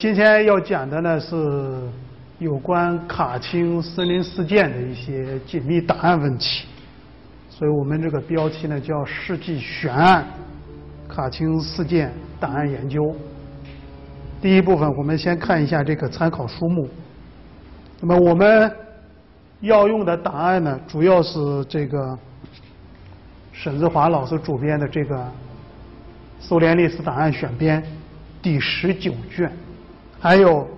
今天要讲的呢是有关卡钦森林事件的一些解密档案问题，所以我们这个标题呢叫《世纪悬案：卡钦事件档案研究》。第一部分，我们先看一下这个参考书目。那么我们要用的档案呢，主要是这个沈志华老师主编的这个《苏联历史档案选编》第十九卷，还有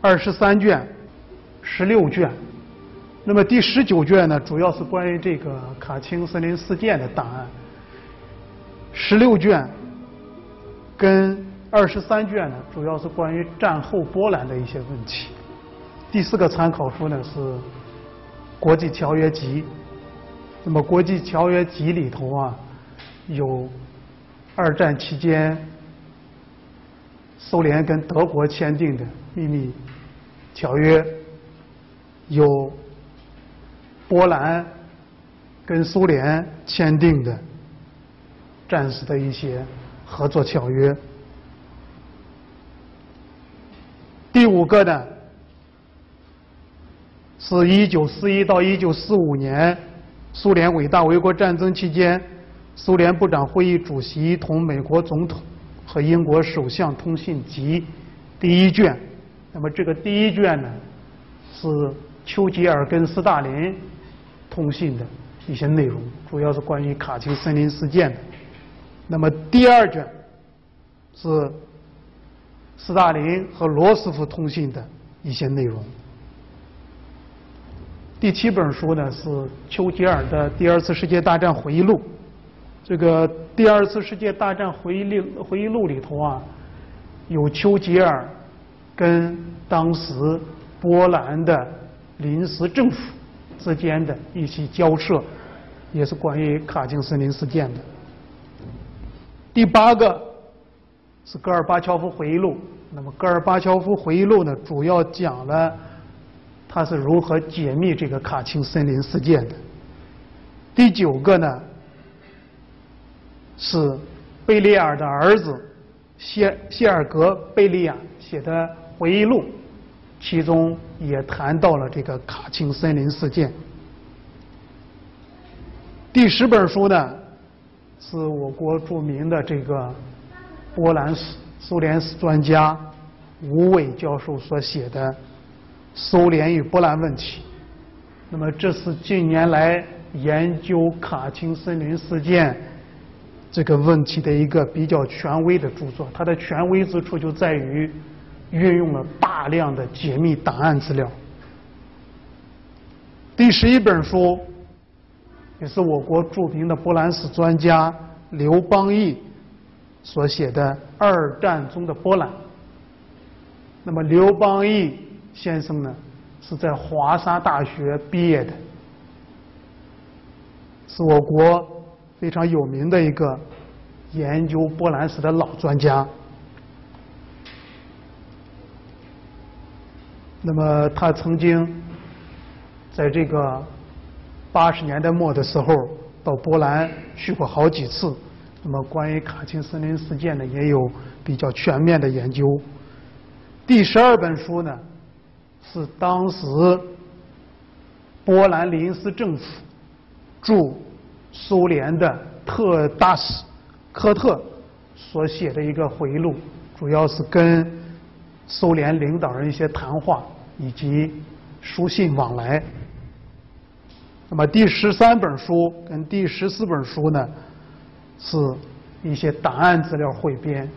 二十三卷、十六卷。那么第十九卷呢，主要是关于这个卡钦森林事件的档案；十六卷跟二十三卷呢，主要是关于战后波兰的一些问题。第四个参考书呢是《国际条约集》。那么《国际条约集》里头啊，有二战期间苏联跟德国签订的秘密条约，有波兰跟苏联签订的战时的一些合作条约。第五个呢，是一九四一到一九四五年苏联伟大卫国战争期间，苏联部长会议主席同美国总统和英国首相通信集第一卷。那么这个第一卷呢，是丘吉尔跟斯大林通信的一些内容，主要是关于卡钦森林事件的。那么第二卷是。斯大林和罗斯福通信的一些内容。第七本书呢是丘吉尔的第二次世界大战回忆录。这个第二次世界大战回忆录回忆录里头啊，有丘吉尔跟当时波兰的临时政府之间的一些交涉，也是关于卡钦森林事件的。第八个。是戈尔巴乔夫回忆录。那么，戈尔巴乔夫回忆录呢，主要讲了他是如何解密这个卡钦森林事件的。第九个呢，是贝利亚的儿子谢谢尔格贝利亚写的回忆录，其中也谈到了这个卡钦森林事件。第十本书呢，是我国著名的这个。波兰史、苏联史专家吴伟教授所写的《苏联与波兰问题》，那么这是近年来研究卡钦森林事件这个问题的一个比较权威的著作。它的权威之处就在于运用了大量的解密档案资料。第十一本书也是我国著名的波兰史专家刘邦义。所写的二战中的波兰。那么刘邦义先生呢，是在华沙大学毕业的，是我国非常有名的一个研究波兰史的老专家。那么他曾经在这个八十年代末的时候到波兰去过好几次。那么，关于卡钦森林事件呢，也有比较全面的研究。第十二本书呢，是当时波兰临时政府驻苏联的特大使科特所写的一个回忆录，主要是跟苏联领导人一些谈话以及书信往来。那么，第十三本书跟第十四本书呢？是一些档案资料汇编，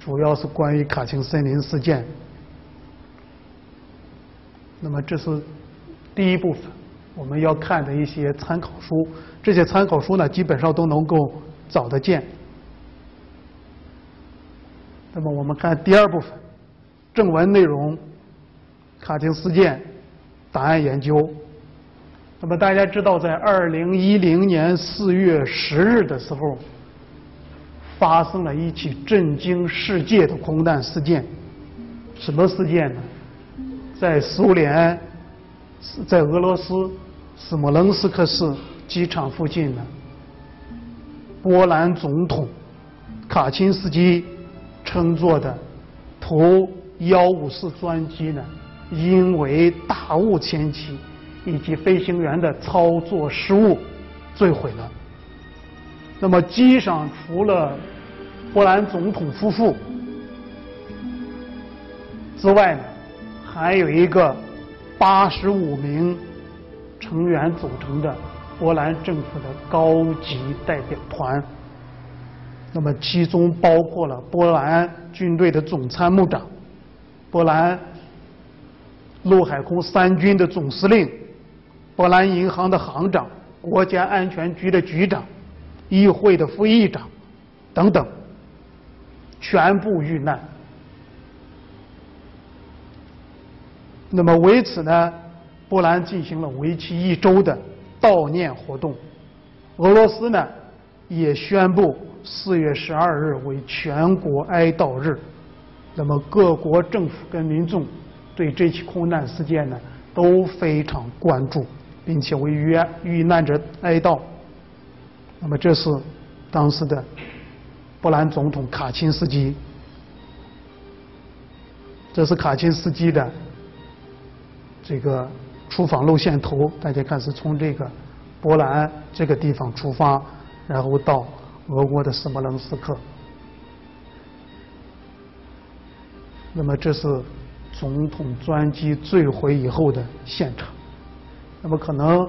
主要是关于卡钦森林事件。那么这是第一部分我们要看的一些参考书，这些参考书呢基本上都能够找得见。那么我们看第二部分正文内容，卡钦事件档案研究。那么大家知道，在二零一零年四月十日的时候。发生了一起震惊世界的空难事件，什么事件呢？在苏联，在俄罗斯斯摩棱斯克市机场附近呢，波兰总统卡钦斯基乘坐的图幺五四专机呢，因为大雾天气以及飞行员的操作失误坠毁了。那么机上除了波兰总统夫妇之外呢，还有一个八十五名成员组成的波兰政府的高级代表团。那么其中包括了波兰军队的总参谋长、波兰陆海空三军的总司令、波兰银行的行长、国家安全局的局长、议会的副议长等等，全部遇难。那么为此呢，波兰进行了为期一周的悼念活动，俄罗斯呢也宣布。四月十二日为全国哀悼日，那么各国政府跟民众对这起空难事件呢都非常关注，并且为遇遇难者哀悼。那么这是当时的波兰总统卡钦斯基，这是卡钦斯基的这个出访路线图，大家看是从这个波兰这个地方出发，然后到。俄国的斯摩棱斯克，那么这是总统专机坠毁以后的现场。那么可能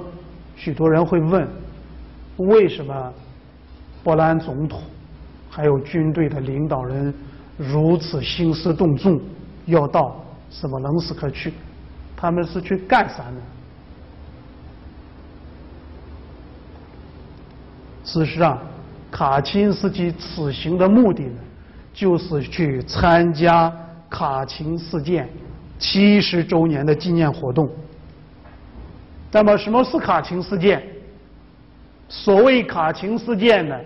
许多人会问，为什么波兰总统还有军队的领导人如此兴师动众，要到斯摩棱斯克去？他们是去干啥呢？事实上。卡钦斯基此行的目的呢，就是去参加卡钦事件七十周年的纪念活动。那么，什么是卡钦事件？所谓卡钦事件呢，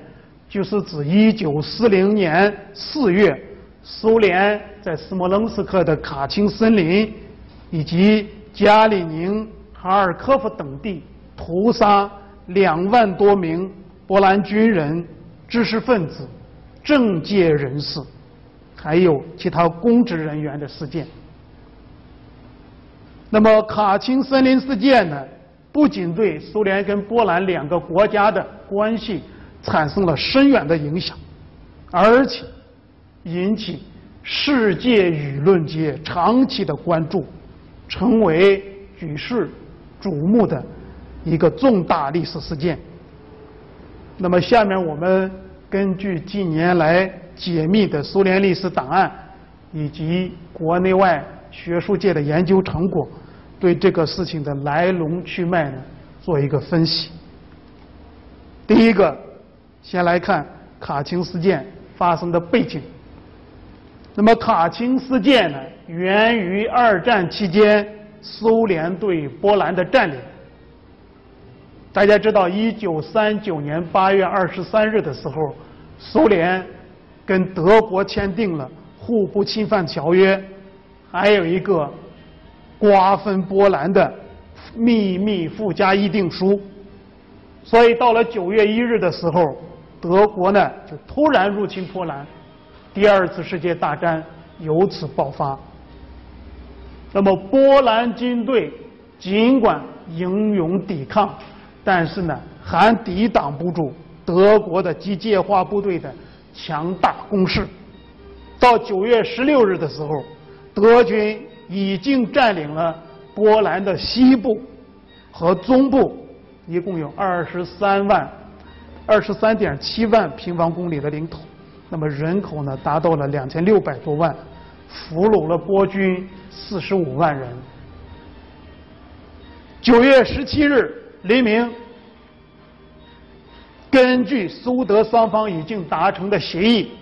就是指一九四零年四月，苏联在斯摩棱斯克的卡钦森林以及加里宁、哈尔科夫等地屠杀两万多名。波兰军人、知识分子、政界人士，还有其他公职人员的事件。那么卡钦森林事件呢？不仅对苏联跟波兰两个国家的关系产生了深远的影响，而且引起世界舆论界长期的关注，成为举世瞩目的一个重大历史事件。那么，下面我们根据近年来解密的苏联历史档案，以及国内外学术界的研究成果，对这个事情的来龙去脉呢，做一个分析。第一个，先来看卡钦事件发生的背景。那么，卡钦事件呢，源于二战期间苏联对波兰的占领。大家知道，一九三九年八月二十三日的时候，苏联跟德国签订了互不侵犯条约，还有一个瓜分波兰的秘密附加议定书。所以到了九月一日的时候，德国呢就突然入侵波兰，第二次世界大战由此爆发。那么波兰军队尽管英勇抵抗。但是呢，还抵挡不住德国的机械化部队的强大攻势。到九月十六日的时候，德军已经占领了波兰的西部和中部，一共有二十三万、二十三点七万平方公里的领土。那么人口呢，达到了两千六百多万，俘虏了波军四十五万人。九月十七日。黎明，根据苏德双方已经达成的协议，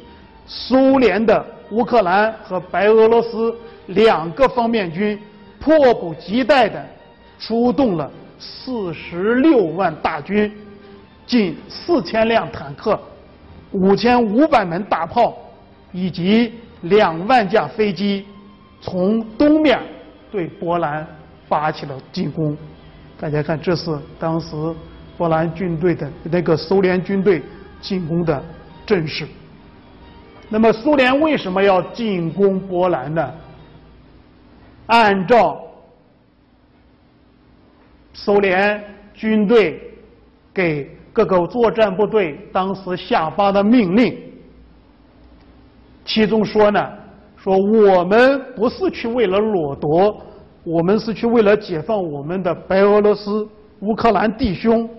苏联的乌克兰和白俄罗斯两个方面军迫不及待地出动了四十六万大军，近四千辆坦克、五千五百门大炮以及两万架飞机，从东面对波兰发起了进攻。大家看，这是当时波兰军队的那个苏联军队进攻的阵势。那么苏联为什么要进攻波兰呢？按照苏联军队给各个作战部队当时下发的命令，其中说呢，说我们不是去为了掠夺，我们是去为了解放我们的白俄罗斯、乌克兰弟兄，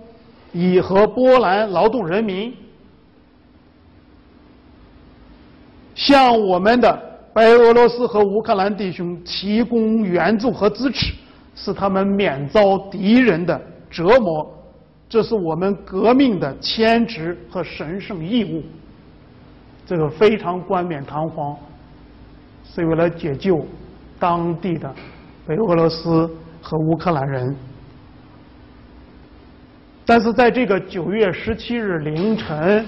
以和波兰劳动人民。向我们的白俄罗斯和乌克兰弟兄提供援助和支持，使他们免遭敌人的折磨，这是我们革命的天职和神圣义务。这个非常冠冕堂皇，是为了解救当地的白俄罗斯和乌克兰人。但是在这个九月十七日凌晨，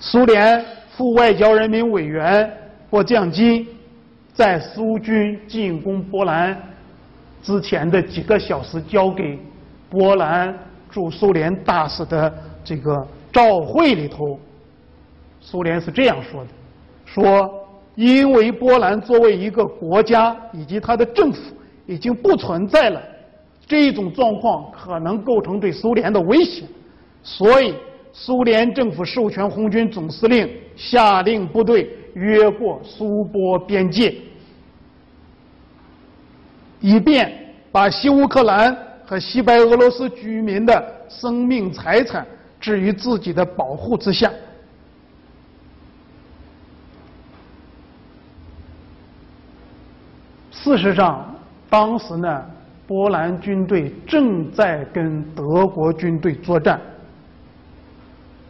苏联。副外交人民委员或将金，在苏军进攻波兰之前的几个小时，交给波兰驻苏联大使的这个照会里头，苏联是这样说的：说因为波兰作为一个国家以及它的政府已经不存在了，这种状况可能构成对苏联的威胁，所以。苏联政府授权红军总司令下令部队越过苏波边界，以便把西乌克兰和西白俄罗斯居民的生命财产置于自己的保护之下。事实上，当时呢，波兰军队正在跟德国军队作战。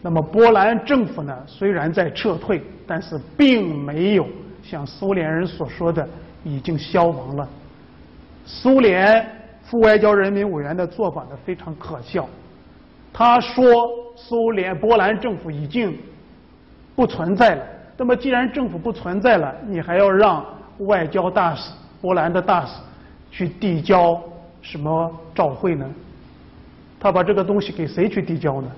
那么波兰政府呢，虽然在撤退，但是并没有像苏联人所说的已经消亡了。苏联副外交人民委员的做法呢非常可笑，他说苏联波兰政府已经不存在了。那么既然政府不存在了，你还要让外交大使波兰的大使去递交什么照会呢？他把这个东西给谁去递交呢？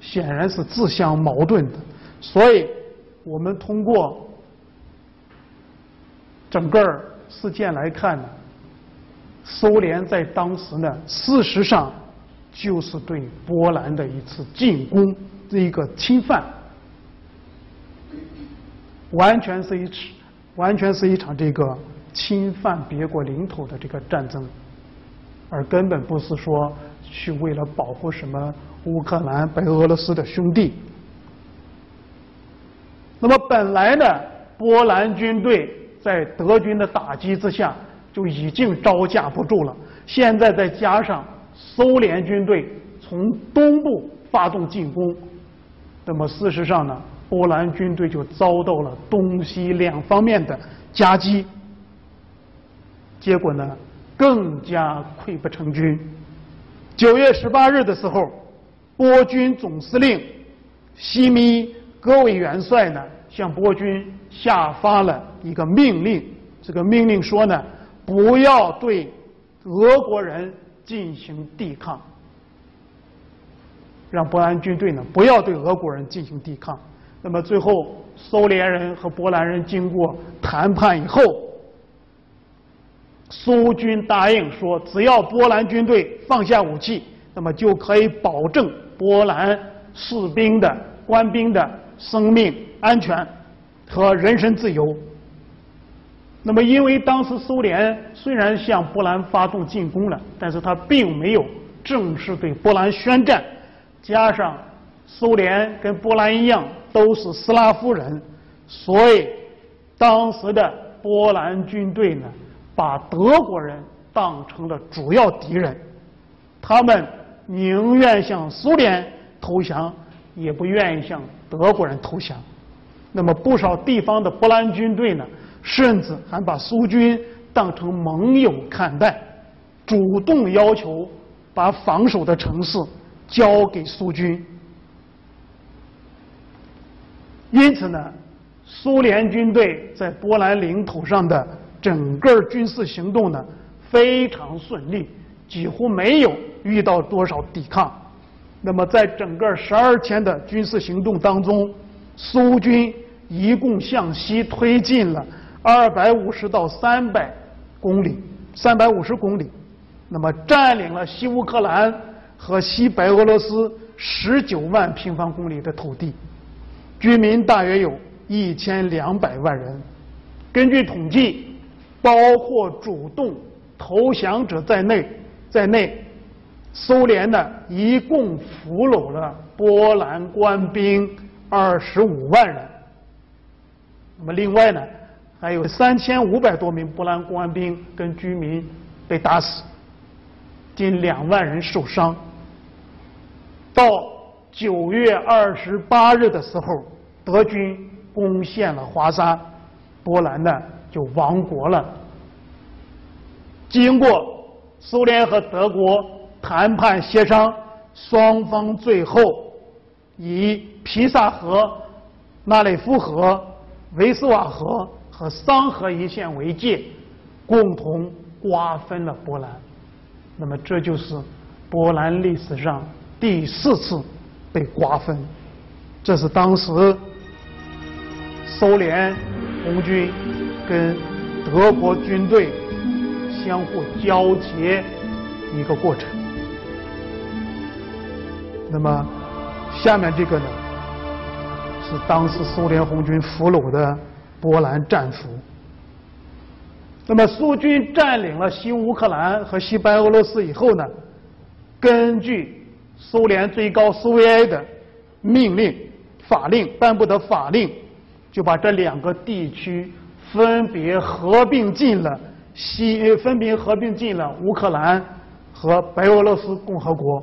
显然是自相矛盾的，所以我们通过整个事件来看呢，苏联在当时呢，事实上就是对波兰的一次进攻，一个侵犯，完全是一场完全是一场这个侵犯别国领土的这个战争，而根本不是说去为了保护什么。乌克兰、白俄罗斯的兄弟。那么本来呢，波兰军队在德军的打击之下就已经招架不住了。现在再加上苏联军队从东部发动进攻，那么事实上呢，波兰军队就遭到了东西两方面的夹击，结果呢，更加溃不成军。九月十八日的时候。波军总司令西米戈维元帅呢，向波军下发了一个命令。这个命令说呢，不要对俄国人进行抵抗，让波兰军队呢不要对俄国人进行抵抗。那么最后，苏联人和波兰人经过谈判以后，苏军答应说，只要波兰军队放下武器，那么就可以保证。波兰士兵的官兵的生命安全和人身自由。那么，因为当时苏联虽然向波兰发动进攻了，但是他并没有正式对波兰宣战。加上苏联跟波兰一样都是斯拉夫人，所以当时的波兰军队呢，把德国人当成了主要敌人，他们。宁愿向苏联投降，也不愿意向德国人投降。那么，不少地方的波兰军队呢，甚至还把苏军当成盟友看待，主动要求把防守的城市交给苏军。因此呢，苏联军队在波兰领土上的整个军事行动呢，非常顺利，几乎没有。遇到多少抵抗？那么，在整个十二天的军事行动当中，苏军一共向西推进了二百五十到三百公里，三百五十公里，那么占领了西乌克兰和西白俄罗斯十九万平方公里的土地，居民大约有一千两百万人。根据统计，包括主动投降者在内，在内。苏联呢，一共俘虏了波兰官兵二十五万人。那么，另外呢，还有三千五百多名波兰官兵跟居民被打死，近两万人受伤。到九月二十八日的时候，德军攻陷了华沙，波兰的就亡国了。经过苏联和德国。谈判协商，双方最后以皮萨河、纳雷夫河、维斯瓦河和桑河一线为界，共同瓜分了波兰。那么，这就是波兰历史上第四次被瓜分。这是当时苏联红军跟德国军队相互交接一个过程。那么，下面这个呢，是当时苏联红军俘虏的波兰战俘。那么，苏军占领了西乌克兰和西白俄罗斯以后呢，根据苏联最高苏维埃的命令、法令颁布的法令，就把这两个地区分别合并进了西，分别合并进了乌克兰和白俄罗斯共和国。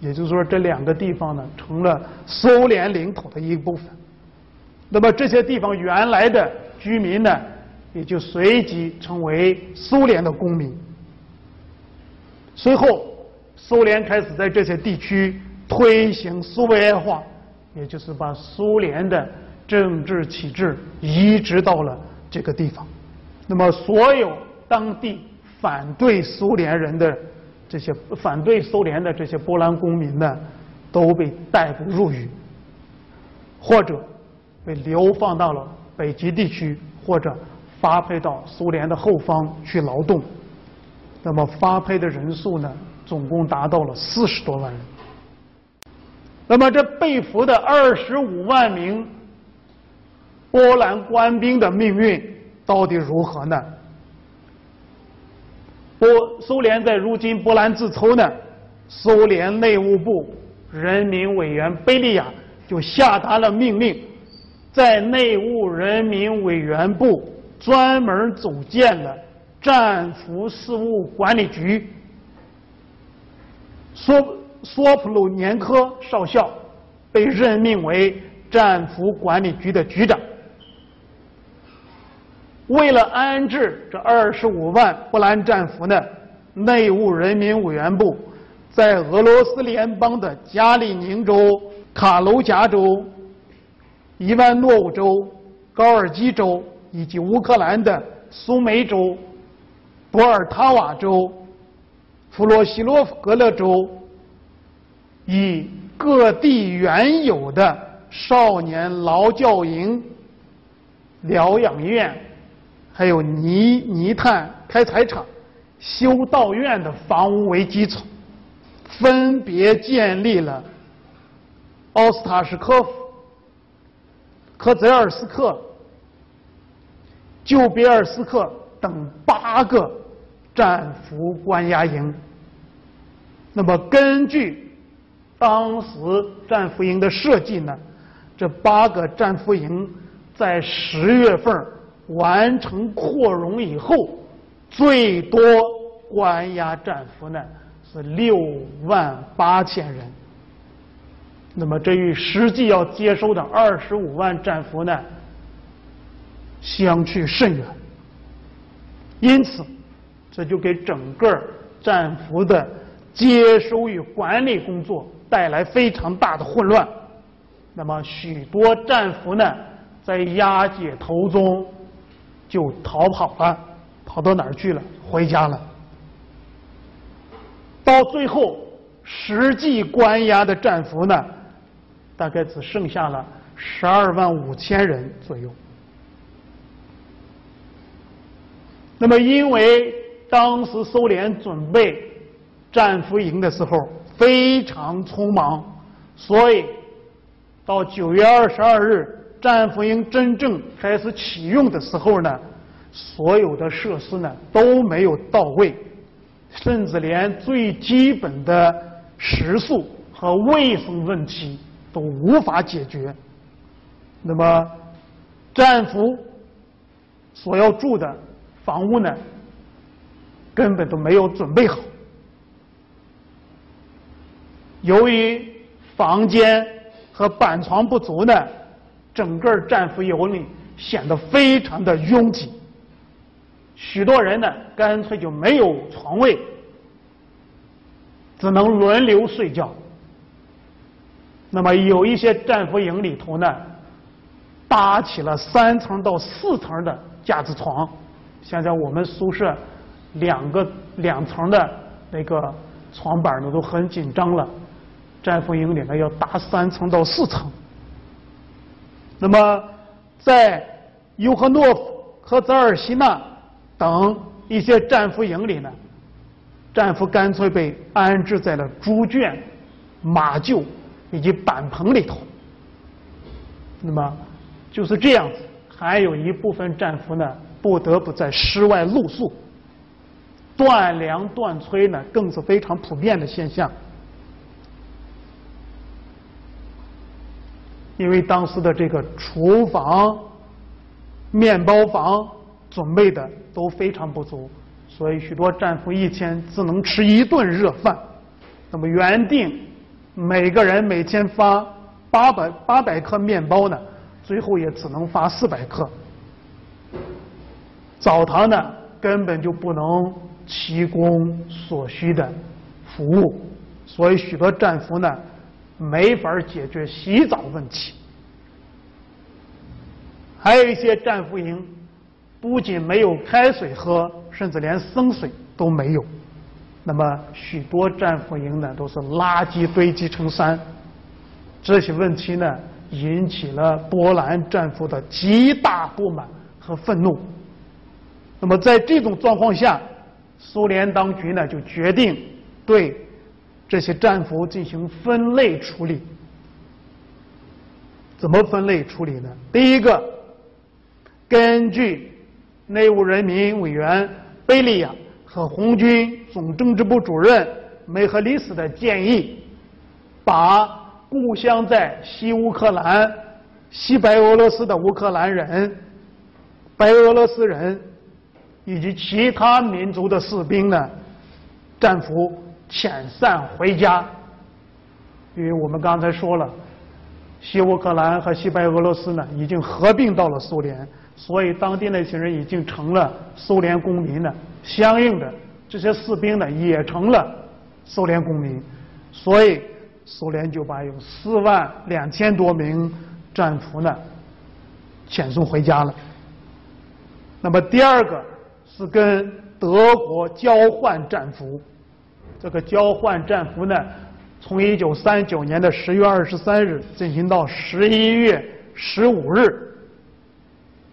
也就是说，这两个地方呢，成了苏联领土的一部分。那么这些地方原来的居民呢，也就随即成为苏联的公民。随后，苏联开始在这些地区推行苏维埃化，也就是把苏联的政治体制移植到了这个地方。那么，所有当地反对苏联人的。这些反对苏联的这些波兰公民呢，都被逮捕入狱，或者被流放到了北极地区，或者发配到苏联的后方去劳动。那么发配的人数呢，总共达到了四十多万人。那么这被俘的二十五万名波兰官兵的命运到底如何呢？波苏联在如今波兰自筹呢，苏联内务部人民委员贝利亚就下达了命令，在内务人民委员部专门组建了战俘事务管理局。索索普鲁年科少校被任命为战俘管理局的局长。为了安置这二十五万波兰战俘呢，内务人民委员部在俄罗斯联邦的加里宁州、卡卢加州、伊万诺沃州、高尔基州以及乌克兰的苏梅州、波尔塔瓦州、弗洛西洛夫格勒州，以各地原有的少年劳教营、疗养院。还有泥泥炭开采厂、修道院的房屋为基础，分别建立了奥斯塔什科夫、科泽尔斯克、旧别尔斯克等八个战俘关押营。那么，根据当时战俘营的设计呢，这八个战俘营在十月份。完成扩容以后，最多关押战俘呢是六万八千人。那么这与实际要接收的二十五万战俘呢相去甚远。因此，这就给整个战俘的接收与管理工作带来非常大的混乱。那么许多战俘呢，在押解途中。就逃跑了，跑到哪儿去了？回家了。到最后，实际关押的战俘呢，大概只剩下了十二万五千人左右。那么，因为当时苏联准备战俘营的时候非常匆忙，所以到九月二十二日战俘营真正开始启用的时候呢，所有的设施呢都没有到位，甚至连最基本的食宿和卫生问题都无法解决。那么，战俘所要住的。房屋呢，根本都没有准备好。由于房间和板床不足呢，整个战俘营里显得非常的拥挤。许多人呢，干脆就没有床位，只能轮流睡觉。那么有一些战俘营里头呢，搭起了三层到四层的架子床。现在我们宿舍两个两层的那个床板呢都很紧张了，战俘营里呢要搭三层到四层。那么在尤赫诺夫和泽尔西纳等一些战俘营里呢，战俘干脆被安置在了猪圈、马厩以及板棚里头。那么就是这样子，还有一部分战俘呢。不得不在室外露宿，断粮断炊呢，更是非常普遍的现象。因为当时的这个厨房、面包房准备的都非常不足，所以许多战俘一天只能吃一顿热饭。那么原定每个人每天发八百八百克面包呢，最后也只能发四百克。澡堂呢，根本就不能提供所需的服务，所以许多战俘呢，没法解决洗澡问题。还有一些战俘营，不仅没有开水喝，甚至连生水都没有。那么许多战俘营呢，都是垃圾堆积成山。这些问题呢，引起了波兰战俘的极大不满和愤怒。那么在这种状况下，苏联当局呢就决定对这些战俘进行分类处理。怎么分类处理呢？第一个，根据内务人民委员贝利亚和红军总政治部主任梅赫里斯的建议，把故乡在西乌克兰、西白俄罗斯的乌克兰人、白俄罗斯人。以及其他民族的士兵呢，战俘遣散回家。因为我们刚才说了，西乌克兰和西白俄罗斯呢已经合并到了苏联，所以当地那些人已经成了苏联公民了。相应的，这些士兵呢也成了苏联公民，所以苏联就把有四万两千多名战俘呢遣送回家了。那么第二个。是跟德国交换战俘，这个交换战俘呢，从一九三九年的十月二十三日进行到十一月十五日，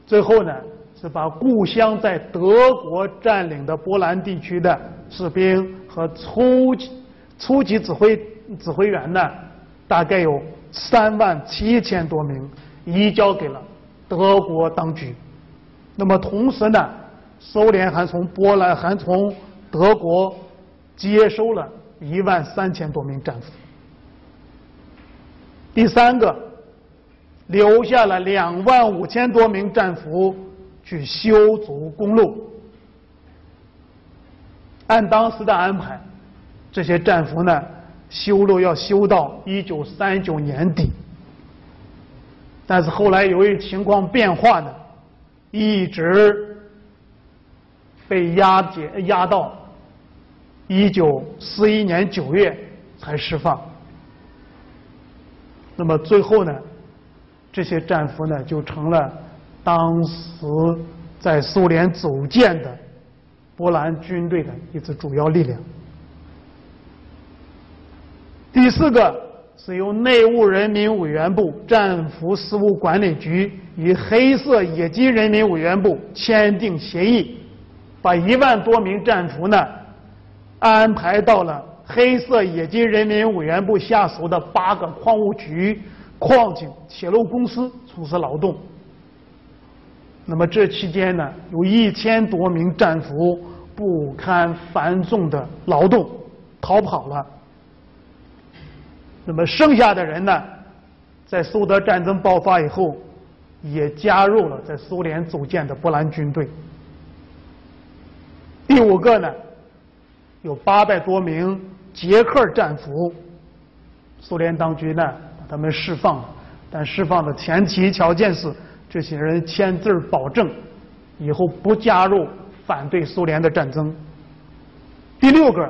最后呢是把故乡在德国占领的波兰地区的士兵和初级初级指挥指挥员呢，大概有三万七千多名，移交给了德国当局。那么同时呢。苏联还从波兰、还从德国接收了一万三千多名战俘。第三个，留下了两万五千多名战俘去修筑公路。按当时的安排，这些战俘呢，修路要修到一九三九年底。但是后来由于情况变化呢，一直。被押解押到一九四一年九月才释放。那么最后呢，这些战俘呢就成了当时在苏联组建的波兰军队的一支主要力量。第四个是由内务人民委员部战俘事务管理局与黑色野鸡人民委员部签订协议，把一万多名战俘呢安排到了黑色冶金人民委员部下属的八个矿务局、矿井、铁路公司从事劳动。那么这期间呢，有一千多名战俘不堪繁重的劳动逃跑了。那么剩下的人呢，在苏德战争爆发以后，也加入了在苏联组建的波兰军队。第五个呢，有八百多名捷克战俘，苏联当局呢把他们释放了，但释放的前提条件是。这些人签字保证，以后不加入反对苏联的战争。第六个，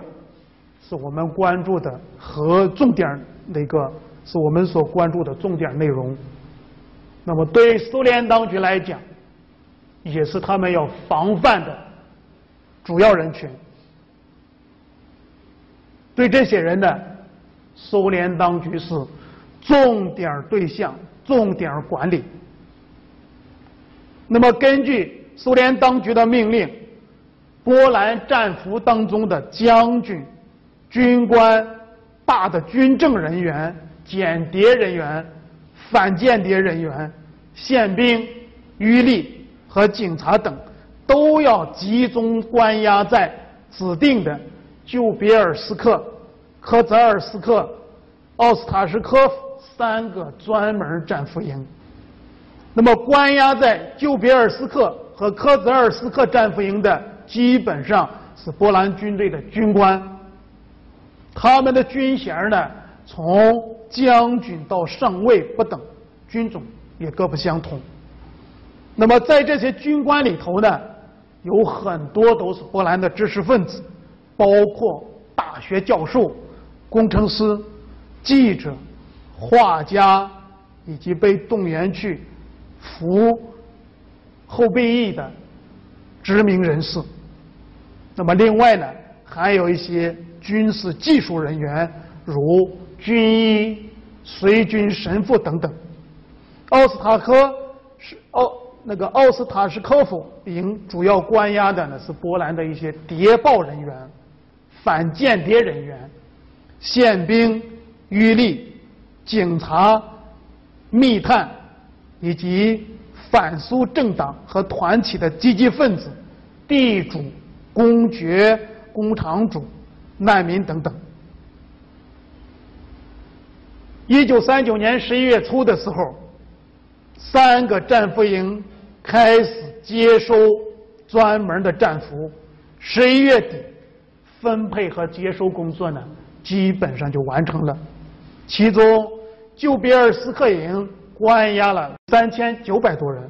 是我们关注的和重点那个，是我们所关注的重点内容。那么对苏联当局来讲，也是他们要防范的主要人群。对这些人呢，苏联当局是重点对象、重点管理。那么，根据苏联当局的命令，波兰战俘当中的将军、军官、大的军政人员、间谍人员、反间谍人员、宪兵、渔吏和警察等，都要集中关押在指定的旧别尔斯克、科泽尔斯克、奥斯塔什科夫三个专门战俘营。那么，关押在旧别尔斯克和科泽尔斯克战俘营的，基本上是波兰军队的军官。他们的军衔呢，从将军到上尉不等，军种也各不相同。那么，在这些军官里头呢，有很多都是波兰的知识分子，包括大学教授、工程师、记者、画家，以及被动员去。服后备役的知名人士，那么另外呢，还有一些军事技术人员，如军医、随军神父等等。奥斯塔科是奥那个奥斯塔什科夫营主要关押的呢是波兰的一些谍报人员、反间谍人员、宪兵、渔吏、警察、密探。以及反苏政党和团体的积极分子、地主、公爵、工厂主、难民等等。一九三九年十一月初的时候，三个战俘营开始接收专门的战俘。十一月底，分配和接收工作呢，基本上就完成了。其中，旧别尔斯克营。关押了三千九百多人，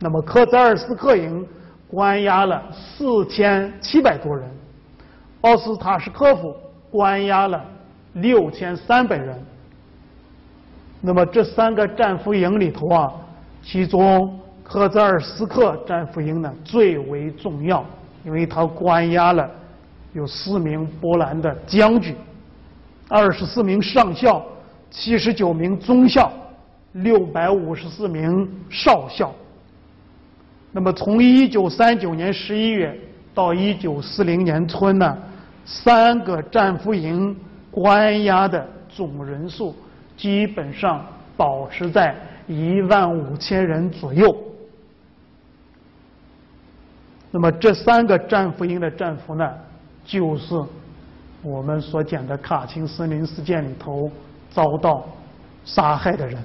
那么科泽尔斯克营关押了四千七百多人，奥斯塔什科夫关押了六千三百人。那么这三个战俘营里头啊，其中科泽尔斯克战俘营呢最为重要，因为它关押了有四名波兰的将军，二十四名上校，七十九名中校。六百五十四名少校。那么，从一九三九年十一月到一九四零年春呢，三个战俘营关押的总人数基本上保持在一万五千人左右。那么，这三个战俘营的战俘呢，就是我们所讲的卡钦森林事件里头遭到杀害的人。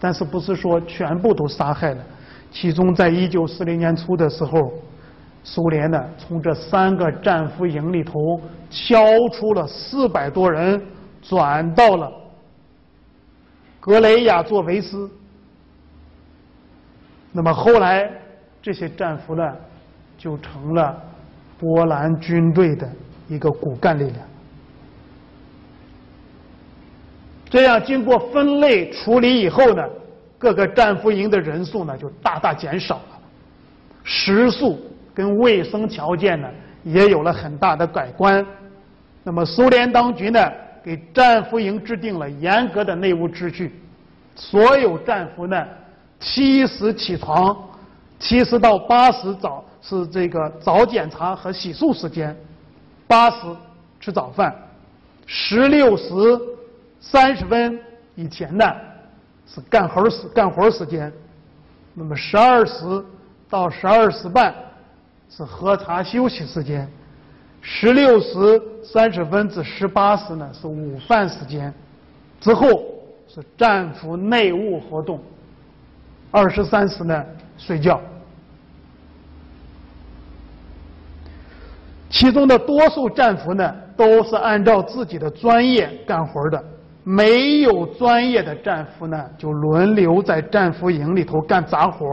但是不是说全部都杀害了？其中，在一九四零年初的时候，苏联呢从这三个战俘营里头挑出了四百多人，转到了格雷亚佐维斯。那么后来，这些战俘呢，就成了波兰军队的一个骨干力量。这样经过分类处理以后呢，各个战俘营的人数呢就大大减少了，食宿跟卫生条件呢也有了很大的改观。那么苏联当局呢给战俘营制定了严格的内务秩序，所有战俘呢七时起床，七时到八时早是这个早检查和洗漱时间，八时吃早饭，十六时三十分以前呢是干活时干活时间，那么十二时到十二时半是喝茶休息时间。十六时三十分至十八时呢是午饭时间，之后是战俘内务活动。二十三时呢睡觉。其中的多数战俘呢都是按照自己的专业干活的，没有专业的战俘呢就轮流在战俘营里头干杂活，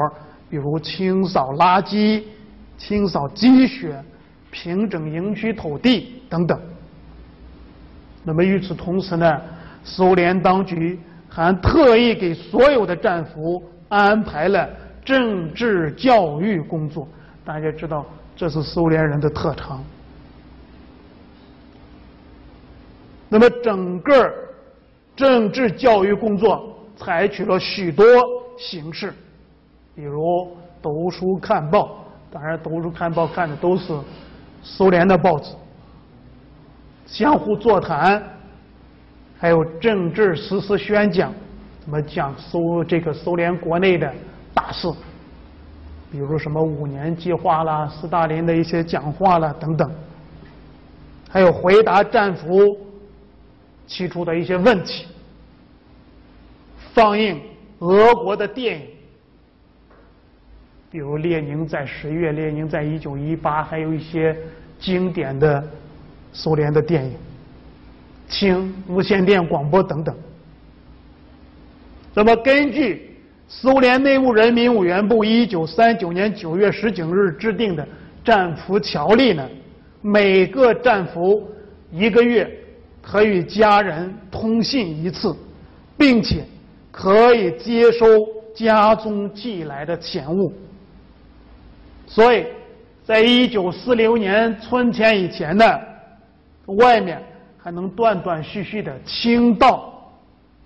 比如清扫垃圾、清扫积雪。平整营区土地等等。那么与此同时呢，苏联当局还特意给所有的战俘安排了政治教育工作。大家知道，这是苏联人的特长。那么整个政治教育工作采取了许多形式，比如读书看报。当然，读书看报看的都是。苏联的报纸，相互座谈，还有政治实施宣讲，怎么讲苏这个苏联国内的大事，比如什么五年计划啦、斯大林的一些讲话啦等等，还有回答战俘提出的一些问题，放映俄国的电影。比如列宁在十月，列宁在一九一八，还有一些经典的苏联的电影，听无线电广播等等。那么，根据苏联内务人民委员部一九三九年九月十九日制定的战俘条例呢，每个战俘一个月可与家人通信一次，并且可以接收家中寄来的钱物。所以，在一九四零年春天以前呢，外面还能断断续续的听到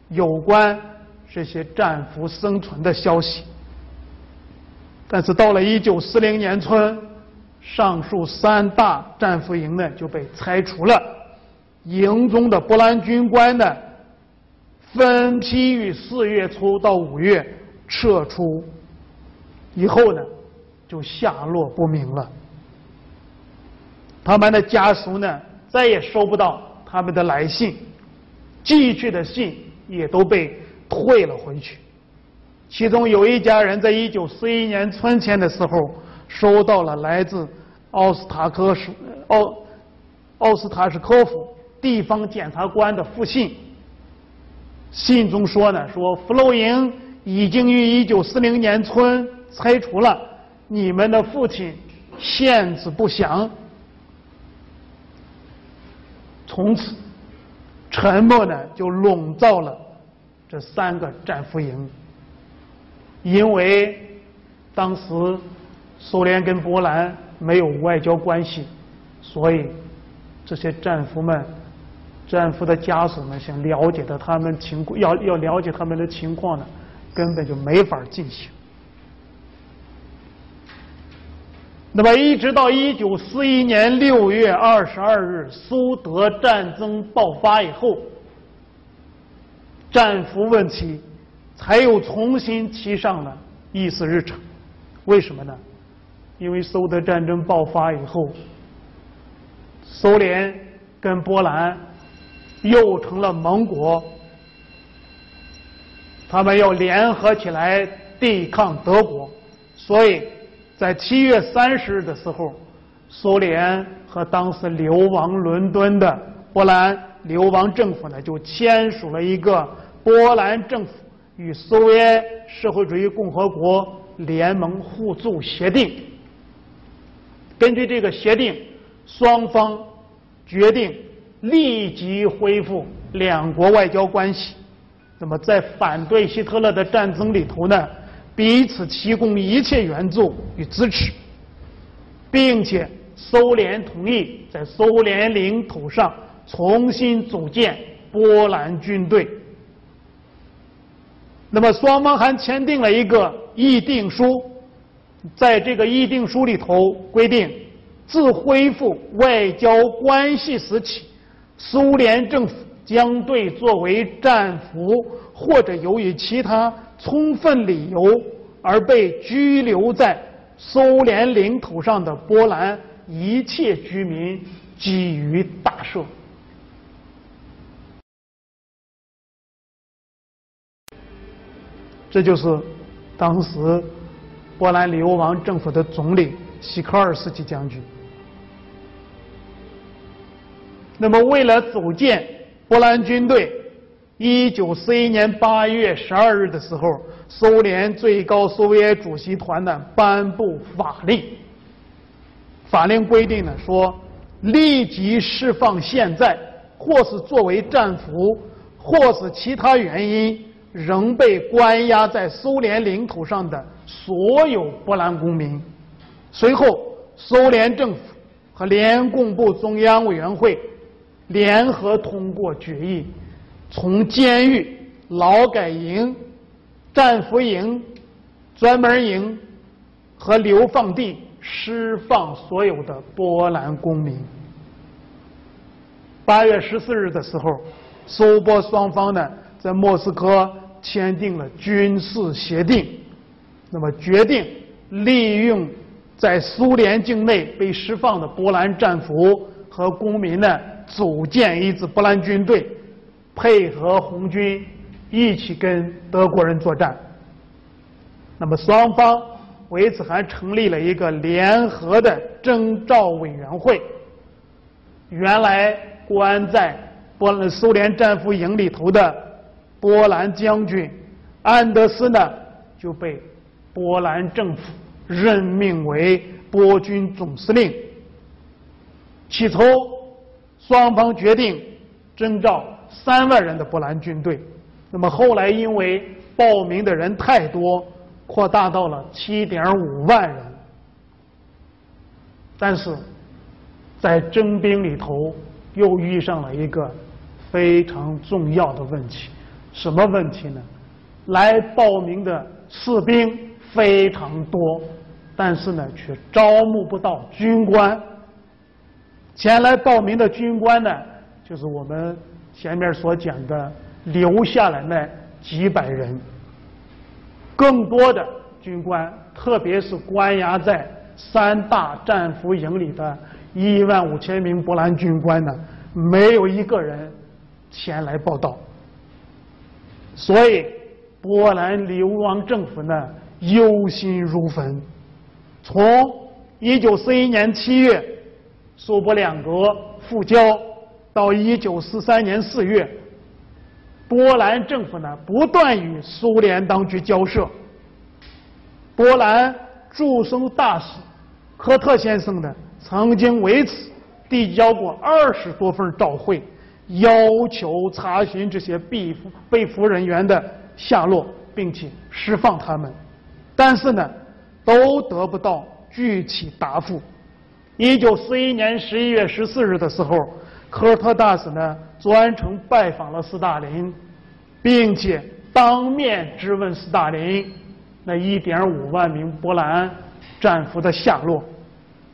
有关这些战俘生存的消息。但是到了一九四零年春，上述三大战俘营呢就被拆除了，营中的波兰军官呢，分批于四月初到五月撤出，以后呢。就下落不明了。他们的家属呢，再也收不到他们的来信，寄去的信也都被退了回去。其中有一家人在一九四一年春天的时候，收到了来自奥斯塔科什奥奥斯塔什科夫地方检察官的复信。信中说呢，说俘虏营已经于一九四零年春拆除了。你们的父亲限制不详，从此沉默呢就笼罩了这三个战俘营。因为当时苏联跟波兰没有外交关系，所以这些战俘们、战俘的家属们想了解的他们情况，要要了解他们的情况呢，根本就没法进行。那么，一直到一九四一年六月二十二日苏德战争爆发以后，战俘问题才又重新提上了议事日程。为什么呢？因为苏德战争爆发以后，苏联跟波兰又成了盟国，他们要联合起来对抗德国，所以。在七月三十日的时候，苏联和当时流亡伦敦的波兰流亡政府呢，就签署了一个波兰政府与苏维埃社会主义共和国联盟互助协定。根据这个协定，双方决定立即恢复两国外交关系。那么，在反对希特勒的战争里头呢？彼此提供一切援助与支持，并且苏联同意在苏联领土上重新组建波兰军队。那么双方还签订了一个议定书，在这个议定书里头规定，自恢复外交关系时起，苏联政府将对作为战俘或者由于其他充分理由而被拘留在苏联领土上的波兰一切居民给予大赦。这就是当时波兰流亡政府的总理西科尔斯基将军。那么，为了组建波兰军队，一九四一年八月十二日的时候，苏联最高苏维埃主席团呢颁布法令。法令规定呢说，立即释放现在或是作为战俘，或是其他原因。仍被关押在苏联领土上的所有波兰公民。随后，苏联政府和联共部中央委员会联合通过决议，从监狱、劳改营、战俘营、专门营和流放地释放所有的波兰公民。八月十四日的时候，苏波双方呢？在莫斯科签订了军事协定，那么决定利用在苏联境内被释放的波兰战俘和公民呢，组建一支波兰军队，配合红军一起跟德国人作战。那么双方为此还成立了一个联合的征召委员会。原来关在波兰苏联战俘营里头的。波兰将军安德斯呢就被波兰政府任命为波军总司令。起初，双方决定征召三万人的波兰军队，那么后来因为报名的人太多，扩大到了七点五万人。但是，在征兵里头又遇上了一个非常重要的问题。什么问题呢？来报名的士兵非常多，但是呢，却招募不到军官。前来报名的军官呢，就是我们前面所讲的留下来那几百人。更多的军官，特别是关押在三大战俘营里的一万五千名波兰军官呢，没有一个人前来报道。所以，波兰流亡政府呢忧心如焚。从一九四一年七月苏波两国复交，到一九四三年四月，波兰政府呢不断与苏联当局交涉。波兰驻苏大使科特先生呢曾经为此递交过二十多份照会。要求查询这些被俘被俘人员的下落，并且释放他们，但是呢，都得不到具体答复。一九四一年十一月十四日的时候，科尔特大使呢专程拜访了斯大林，并且当面质问斯大林那一点五万名波兰战俘的下落。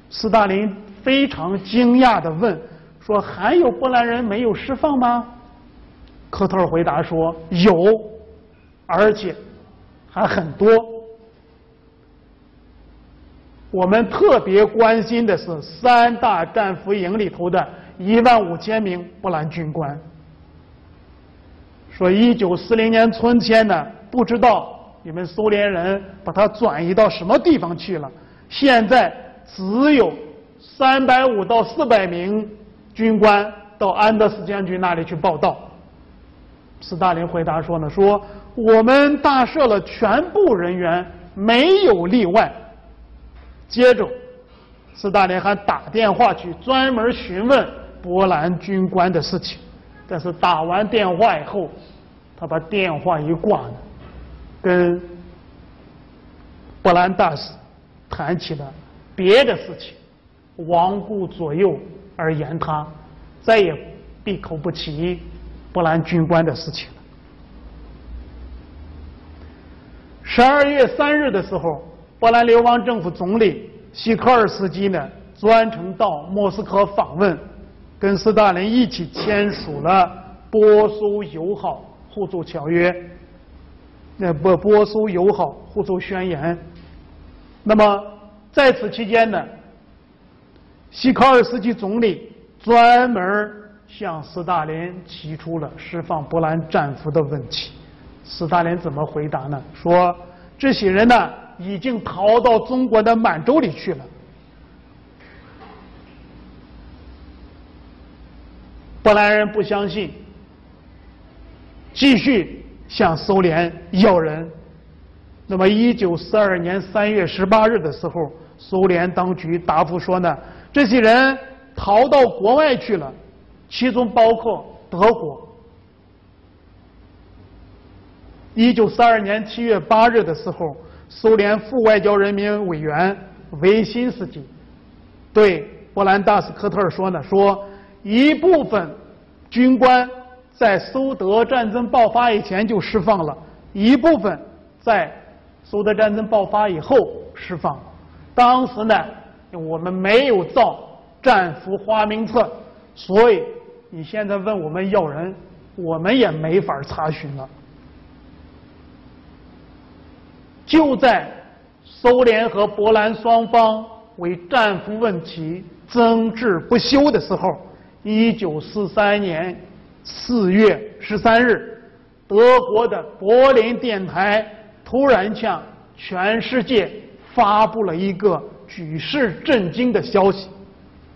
斯大林非常惊讶地问。说还有波兰人没有释放吗？科特尔回答说有，而且还很多。我们特别关心的是三大战俘营里头的一万五千名波兰军官。说一九四零年春天呢，不知道你们苏联人把他转移到什么地方去了。现在只有三百五到四百名。军官到安德斯将军那里去报道。斯大林回答说呢：“说我们大赦了全部人员，没有例外。”接着，斯大林还打电话去专门询问波兰军官的事情。但是打完电话以后，他把电话一挂，跟波兰大使谈起了别的事情，罔顾左右。而言他再也闭口不提波兰军官的事情了。十二月三日的时候，波兰流亡政府总理希科尔斯基呢，专程到莫斯科访问，跟斯大林一起签署了波苏友好互助条约，那波波苏友好互助宣言。那么在此期间呢，西科尔斯基总理专门向斯大林提出了释放波兰战俘的问题。斯大林怎么回答呢？说这些人呢已经逃到中国的满洲里去了。波兰人不相信，继续向苏联要人。那么，一九四二年三月十八日的时候，苏联当局答复说呢，这些人逃到国外去了，其中包括德国。一九三二年七月八日的时候，苏联副外交人民委员维辛斯基对波兰大使科特说呢：“说一部分军官在苏德战争爆发以前就释放了，一部分在苏德战争爆发以后释放。当时呢，我们没有造战俘花名册，所以你现在问我们要人，我们也没法查询了。”就在苏联和波兰双方为战俘问题争执不休的时候，一九四三年四月十三日，德国的柏林电台突然向全世界发布了一个举世震惊的消息：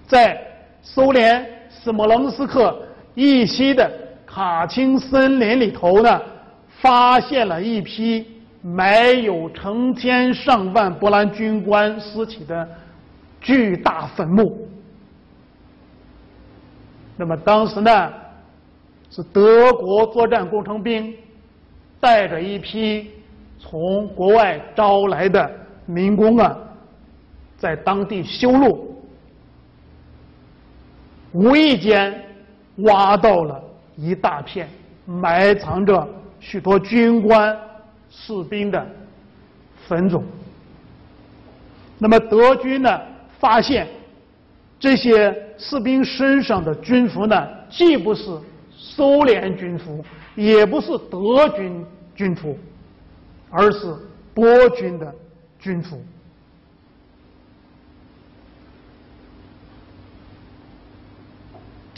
在苏联斯摩棱斯克以西的卡钦森林里头呢，发现了一批。埋有成千上万波兰军官尸体的巨大坟墓。那么当时呢，是德国作战工程兵带着一批从国外招来的民工啊，在当地修路，无意间挖到了一大片埋藏着许多军官。士兵的坟冢。那么德军呢，发现这些士兵身上的军服呢，既不是苏联军服，也不是德军军服，而是波军的军服。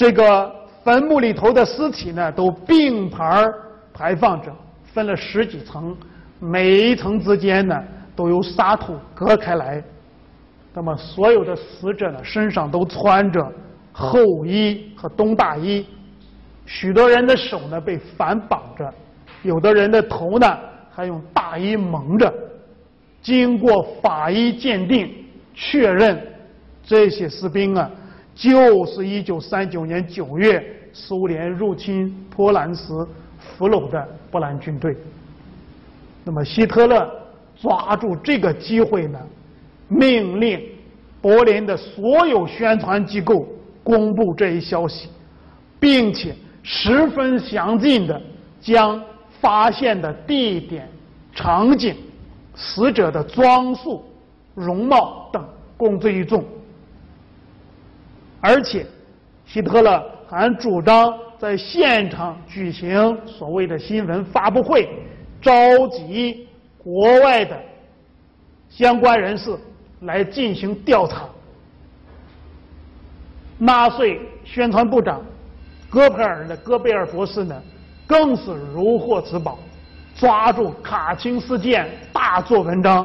这个坟墓里头的尸体呢，都并排排放着。分了十几层，每一层之间呢都有沙土隔开来。那么所有的死者呢身上都穿着厚衣和冬大衣，许多人的手呢被反绑着，有的人的头呢还用大衣蒙着。经过法医鉴定，确认这些士兵啊就是一九三九年九月苏联入侵波兰时。俘虏的波兰军队。那么希特勒抓住这个机会呢，命令柏林的所有宣传机构公布这一消息，并且十分详尽的将发现的地点、场景、死者的装束、容貌等公之于众。而且，希特勒还主张。在现场举行所谓的新闻发布会，召集国外的相关人士来进行调查。纳粹宣传部长戈培尔的戈贝尔博士呢，更是如获至宝，抓住卡钦事件大做文章。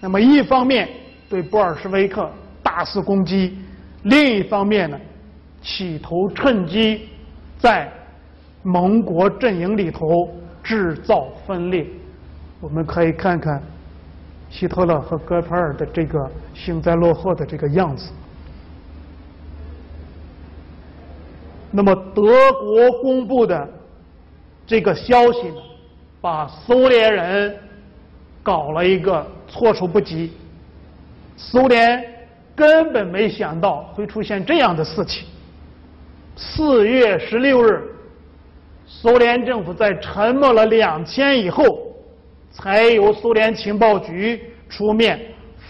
那么一方面对布尔什维克大肆攻击，另一方面呢，企图趁机。在盟国阵营里头制造分裂，我们可以看看希特勒和戈培尔的这个幸灾乐祸的这个样子。那么德国公布的这个消息呢，把苏联人搞了一个措手不及。苏联根本没想到会出现这样的事情。四月十六日，苏联政府在沉默了两天以后，才由苏联情报局出面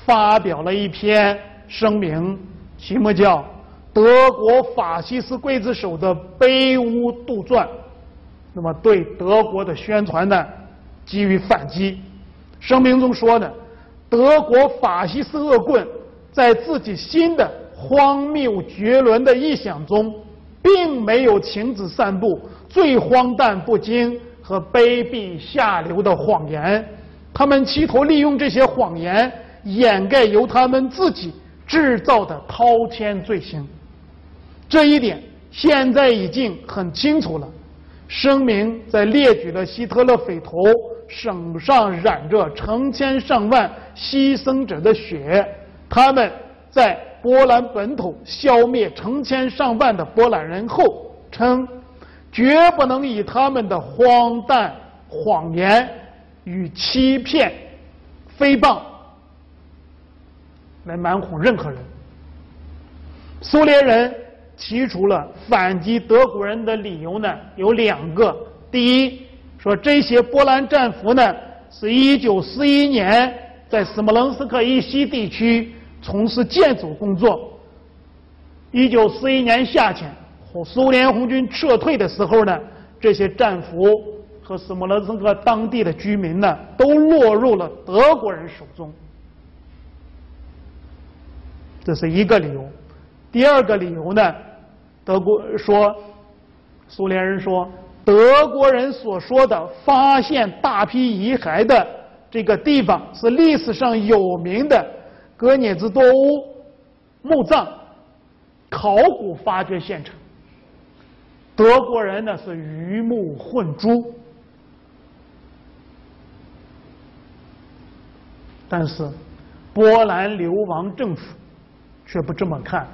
发表了一篇声明，题目叫《德国法西斯刽子手的卑污杜撰》，那么对德国的宣传呢给予反击。声明中说呢，德国法西斯恶棍在自己新的荒谬绝伦的臆想中，并没有停止散布。最荒诞不经和卑鄙下流的谎言，他们企图利用这些谎言掩盖由他们自己制造的滔天罪行。这一点现在已经很清楚了。声明在列举了希特勒匪徒手上染着成千上万牺牲者的血，他们在波兰本土消灭成千上万的波兰人后称。绝不能以他们的荒诞谎言与欺骗、诽谤来瞒哄任何人。苏联人提出了反击德国人的理由呢，有两个：第一，说这些波兰战俘呢，是一九四一年在斯摩棱斯克以西地区从事建筑工作；一九四一年夏天。苏联红军撤退的时候呢，这些战俘和斯摩棱斯克当地的居民呢，都落入了德国人手中。这是一个理由。第二个理由呢，德国说，苏联人说，德国人所说的发现大批遗骸的这个地方是历史上有名的格涅兹多乌墓葬考古发掘现场。德国人呢是鱼目混珠，但是波兰流亡政府却不这么看。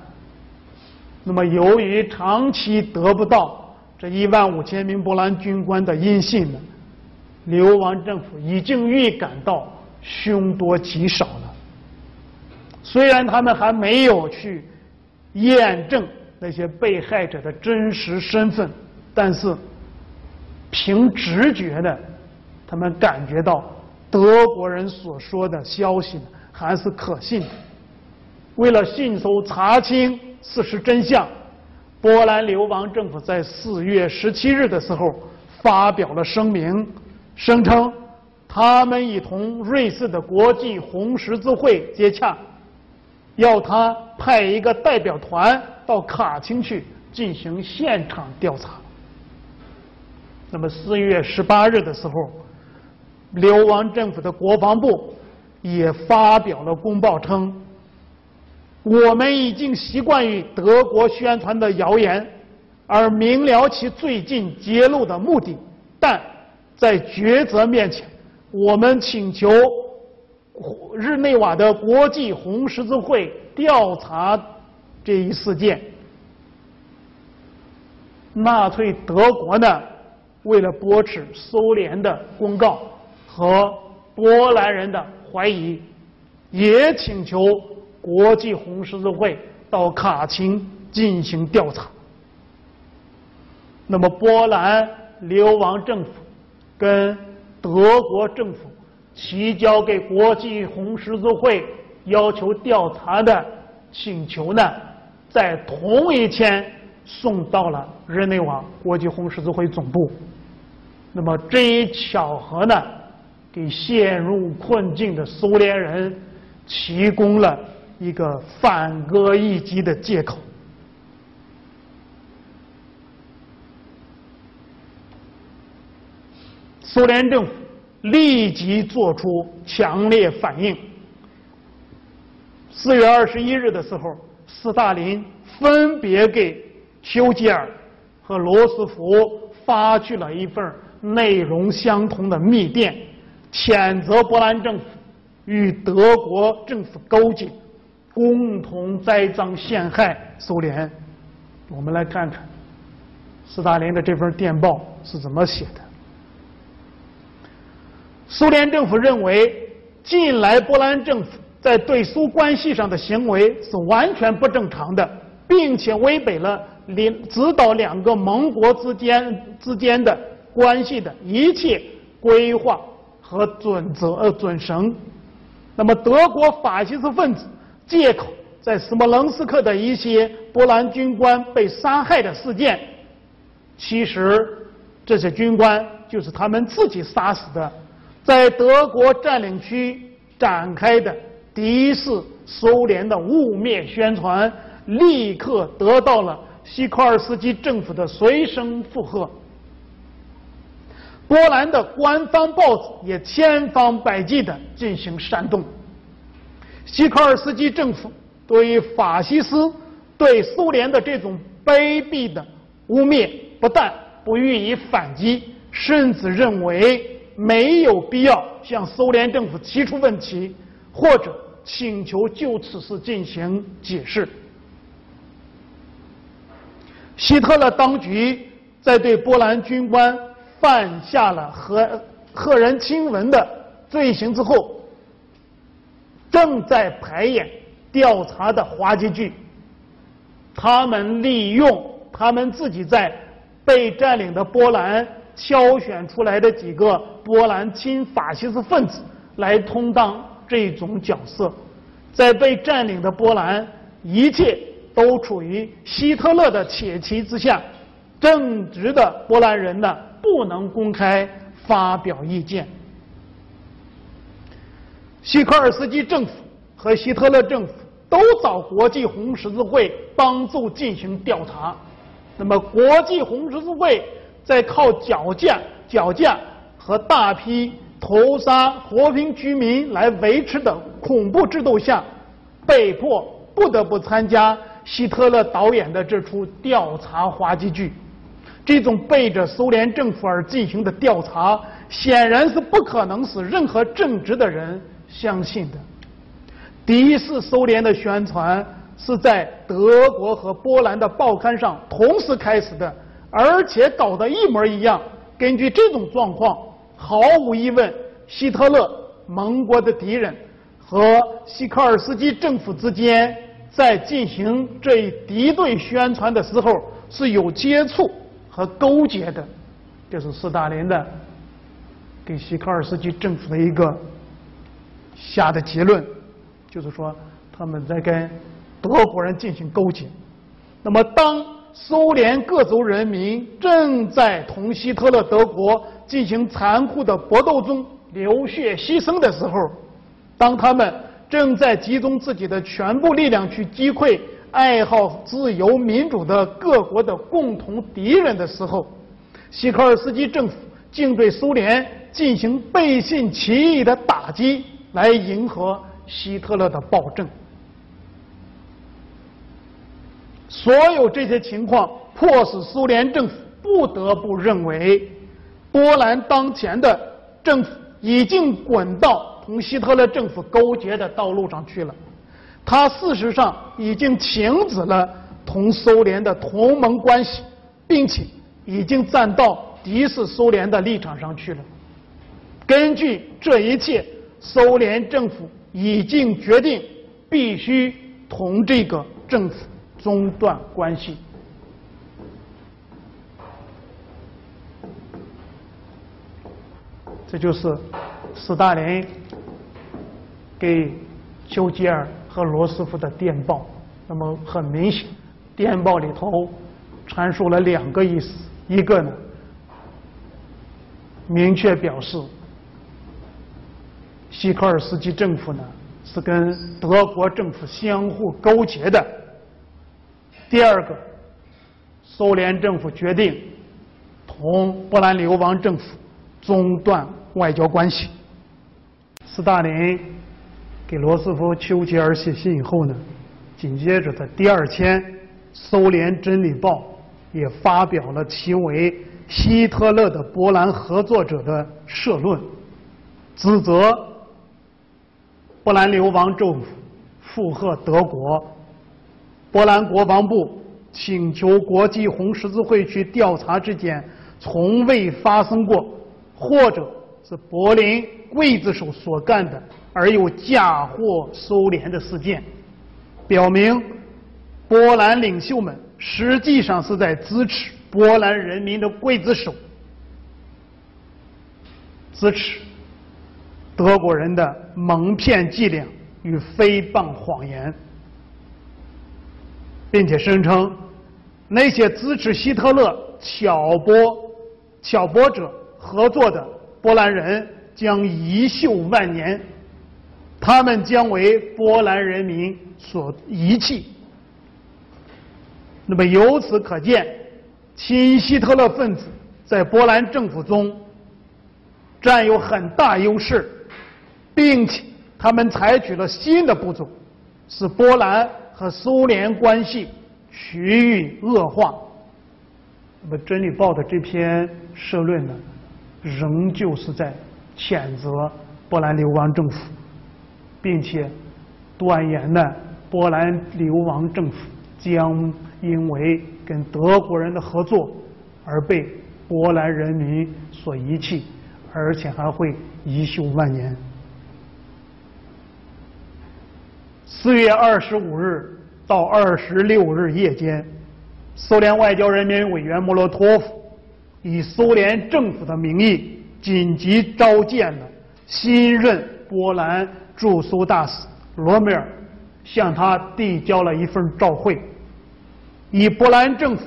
那么，由于长期得不到这一万五千名波兰军官的音信呢，流亡政府已经预感到凶多吉少了。虽然他们还没有去验证。那些被害者的真实身份，但是凭直觉的，他们感觉到德国人所说的消息还是可信的。为了迅速查清事实真相，波兰流亡政府在四月十七日的时候发表了声明，声称他们已同瑞士的国际红十字会接洽，要他派一个代表团。到卡钦去进行现场调查。那么四月十八日的时候，流亡政府的国防部也发表了公报称：“我们已经习惯于德国宣传的谣言，而明了其最近揭露的目的。但在抉择面前，我们请求日内瓦的国际红十字会调查。”这一事件，纳粹德国呢，为了驳斥苏联的公告和波兰人的怀疑，也请求国际红十字会到卡钦进行调查。那么，波兰流亡政府跟德国政府提交给国际红十字会要求调查的请求呢？在同一天送到了日内瓦国际红十字会总部。那么这一巧合呢，给陷入困境的苏联人提供了一个反戈一击的借口。苏联政府立即做出强烈反应。四月二十一日的时候。斯大林分别给丘吉尔和罗斯福发去了一份内容相同的密电，谴责波兰政府与德国政府勾结，共同栽赃陷害苏联。我们来看看斯大林的这份电报是怎么写的。苏联政府认为，近来波兰政府。在对苏关系上的行为是完全不正常的，并且违背了领指导两个盟国之间之间的关系的一切规划和准则呃准绳。那么，德国法西斯分子借口在斯摩棱斯克的一些波兰军官被杀害的事件，其实这些军官就是他们自己杀死的，在德国占领区展开的敌视苏联的污蔑宣传，立刻得到了西科尔斯基政府的随声附和。波兰的官方报纸也千方百计地进行煽动。西科尔斯基政府对于法西斯、对苏联的这种卑鄙的污蔑，不但不予以反击，甚至认为没有必要向苏联政府提出问题，或者请求就此事进行解释。希特勒当局在对波兰军官犯下了和骇人听闻的罪行之后，正在排演调查的滑稽剧。他们利用他们自己在被占领的波兰挑选出来的几个波兰亲法西斯分子来充当这种角色，在被占领的波兰，一切都处于希特勒的铁骑之下，正直的波兰人呢不能公开发表意见。西科尔斯基政府和希特勒政府都找国际红十字会帮助进行调查。那么，国际红十字会在靠绞架、绞架和大批屠杀和平居民来维持的恐怖制度下，被迫不得不参加希特勒导演的这出调查滑稽剧。这种背着苏联政府而进行的调查，显然是不可能使任何正直的人相信的。第一次苏联的宣传是在德国和波兰的报刊上同时开始的，而且搞得一模一样。根据这种状况，毫无疑问，希特勒盟国的敌人和西科尔斯基政府之间在进行这一敌对宣传的时候是有接触和勾结的。这是斯大林的给西科尔斯基政府的一个下的结论。就是说，他们在跟德国人进行勾结。那么，当苏联各族人民正在同希特勒德国进行残酷的搏斗中流血牺牲的时候，当他们正在集中自己的全部力量去击溃爱好自由民主的各国的共同敌人的时候，希科尔斯基政府竟对苏联进行背信弃义的打击，来迎合。希特勒的暴政，所有这些情况迫使苏联政府不得不认为，波兰当前的政府已经滚到同希特勒政府勾结的道路上去了。他事实上已经停止了同苏联的同盟关系，并且已经站到敌视苏联的立场上去了。根据这一切，苏联政府。已经决定必须同这个政府中断关系。这就是斯大林给丘吉尔和罗斯福的电报。那么很明显，电报里头阐述了两个意思：一个呢，明确表示。西科尔斯基政府呢是跟德国政府相互勾结的。第二个，苏联政府决定同波兰流亡政府中断外交关系。斯大林给罗斯福、丘吉尔写信以后呢，紧接着在第二天，《苏联真理报》也发表了题为《希特勒的波兰合作者》的社论，指责。波兰流亡政府附和德国，波兰国防部请求国际红十字会去调查这件从未发生过，或者是柏林刽子手所干的而又嫁祸苏联的事件，表明波兰领袖们实际上是在支持波兰人民的刽子手，支持德国人的蒙骗伎俩与诽谤谎言，并且声称那些支持希特勒挑拨挑拨者合作的波兰人将遗臭万年，他们将为波兰人民所遗弃。那么由此可见，亲希特勒分子在波兰政府中占有很大优势，并且他们采取了新的步骤，使波兰和苏联关系趋于恶化。那么《真理报》的这篇社论呢，仍旧是在谴责波兰流亡政府，并且断言呢，波兰流亡政府将。因为跟德国人的合作而被波兰人民所遗弃，而且还会遗臭万年。四月二十五日到二十六日夜间，苏联外交人民委员莫洛托夫以苏联政府的名义紧急召见了新任波兰驻苏大使罗梅尔，向他递交了一份照会。以波兰政府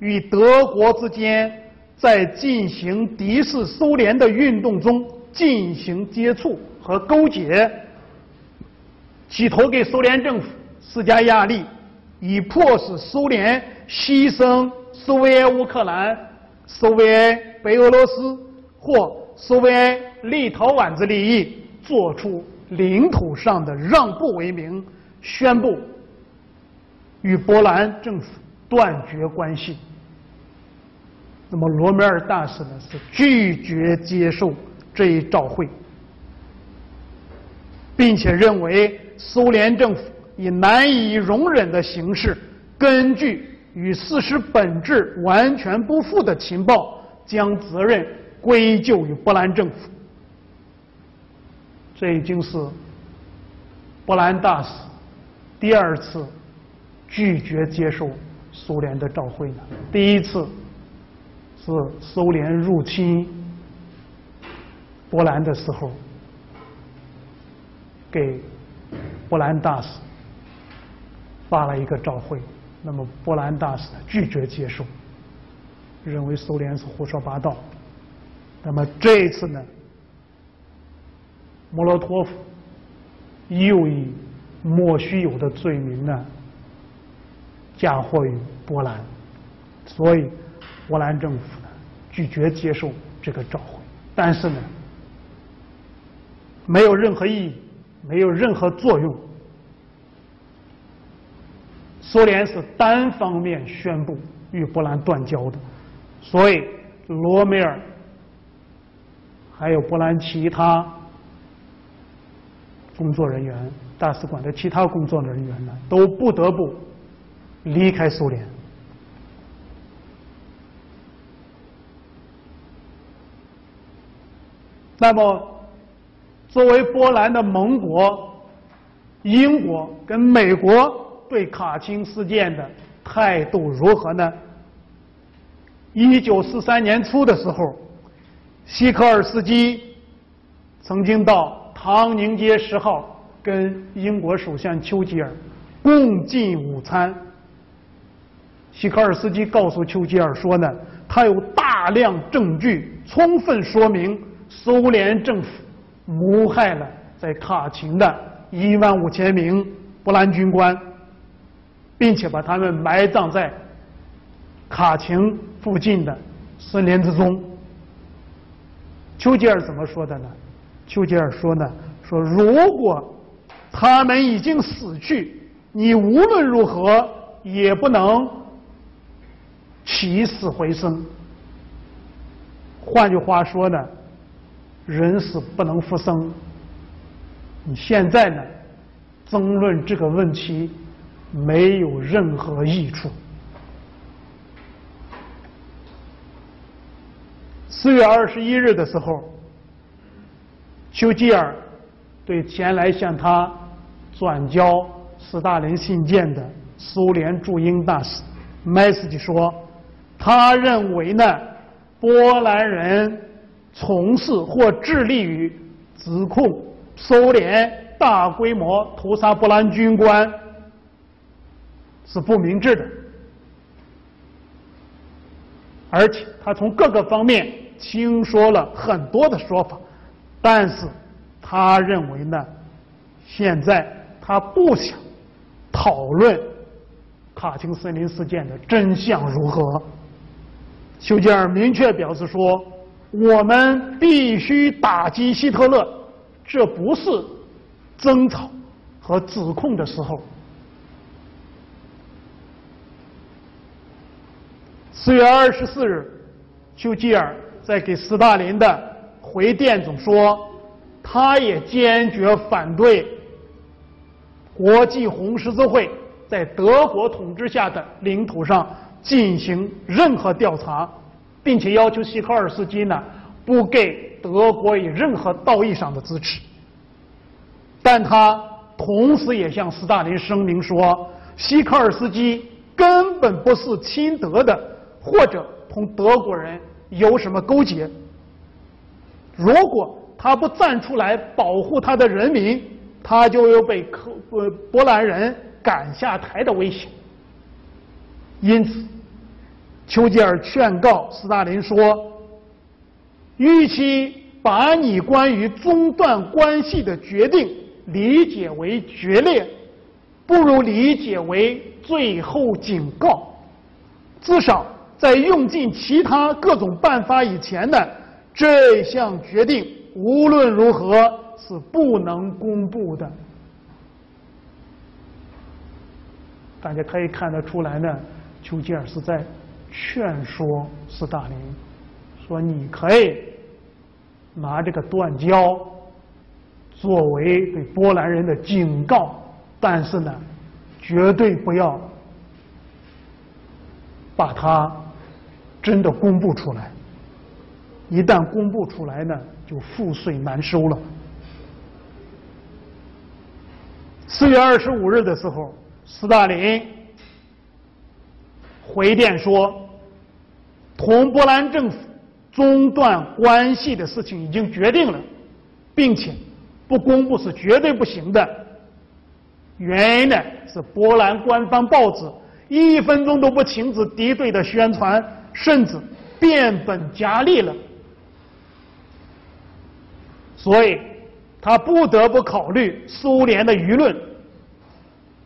与德国之间在进行敌视苏联的运动中进行接触和勾结，企图给苏联政府施加压力，以迫使苏联牺牲苏维埃乌克兰、苏维埃白俄罗斯或苏维埃立陶宛之利益，做出领土上的让步为名，宣布与波兰政府。断绝关系。那么罗梅尔大使呢是拒绝接受这一照会，并且认为苏联政府以难以容忍的形式，根据与事实本质完全不符的情报，将责任归咎于波兰政府。这已经是波兰大使第二次拒绝接受。苏联的召会了？第一次是苏联入侵波兰的时候，给波兰大使发了一个照会，那么波兰大使拒绝接受，认为苏联是胡说八道。那么这一次呢，莫洛托夫又以莫须有的罪名呢。嫁祸于波兰，所以波兰政府呢拒绝接受这个召回。但是呢，没有任何意义，没有任何作用。苏联是单方面宣布与波兰断交的，所以罗梅尔还有波兰其他工作人员、大使馆的其他工作人员呢，都不得不。离开苏联，那么作为波兰的盟国，英国跟美国对卡钦事件的态度如何呢？一九四三年初的时候，西科尔斯基曾经到唐宁街十号跟英国首相丘吉尔共进午餐。西科尔斯基告诉丘吉尔说呢，他有大量证据，充分说明苏联政府谋害了在卡廷的一万五千名波兰军官，并且把他们埋葬在卡廷附近的森林之中。丘吉尔怎么说的呢？丘吉尔说呢，说如果他们已经死去，你无论如何也不能。起死回生。换句话说呢，人死不能复生。你现在呢，争论这个问题没有任何益处。四月二十一日的时候，丘吉尔对前来向他转交斯大林信件的苏联驻英大使麦斯基说，他认为呢，波兰人从事或致力于指控苏联大规模屠杀波兰军官是不明智的，而且他从各个方面听说了很多的说法，但是他认为呢，现在他不想讨论卡廷森林事件的真相如何。丘吉尔明确表示说：“我们必须打击希特勒，这不是争吵和指控的时候。”四月二十四日，丘吉尔在给斯大林的回电中说，他也坚决反对国际红十字会在德国统治下的领土上进行任何调查，并且要求西科尔斯基呢不给德国以任何道义上的支持。但他同时也向斯大林声明说，西科尔斯基根本不是亲德的。或者同德国人有什么勾结？如果他不站出来保护他的人民，他就有被科呃波兰人赶下台的危险。因此，丘吉尔劝告斯大林说：“与其把你关于中断关系的决定理解为决裂，不如理解为最后警告，至少。”在用尽其他各种办法以前呢，这项决定无论如何是不能公布的。大家可以看得出来呢，丘吉尔是在劝说斯大林，说你可以拿这个断交作为对波兰人的警告，但是呢，绝对不要把它。真的公布出来，一旦公布出来呢，就覆水难收了。四月二十五日的时候，斯大林回电说，同波兰政府中断关系的事情已经决定了，并且不公布是绝对不行的。原因呢是波兰官方报纸一分钟都不停止敌对的宣传。甚至变本加厉了，所以他不得不考虑苏联的舆论。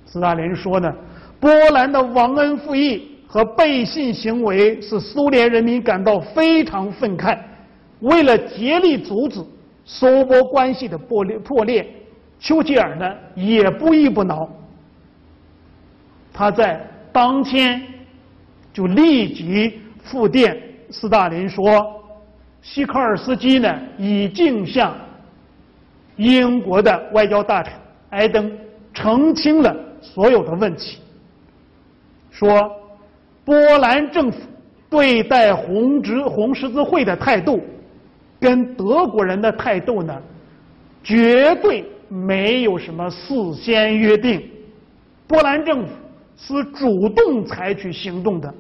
斯大林说呢，波兰的忘恩负义和背信行为使苏联人民感到非常愤慨。为了竭力阻止苏波关系的破裂破裂，丘吉尔呢也不依不挠。他在当天就立即。复电斯大林说，西科尔斯基呢已经向英国的外交大臣埃登澄清了所有的问题，说波兰政府对待红十红十字会的态度，跟德国人的态度呢，绝对没有什么事先约定，波兰政府是主动采取行动的。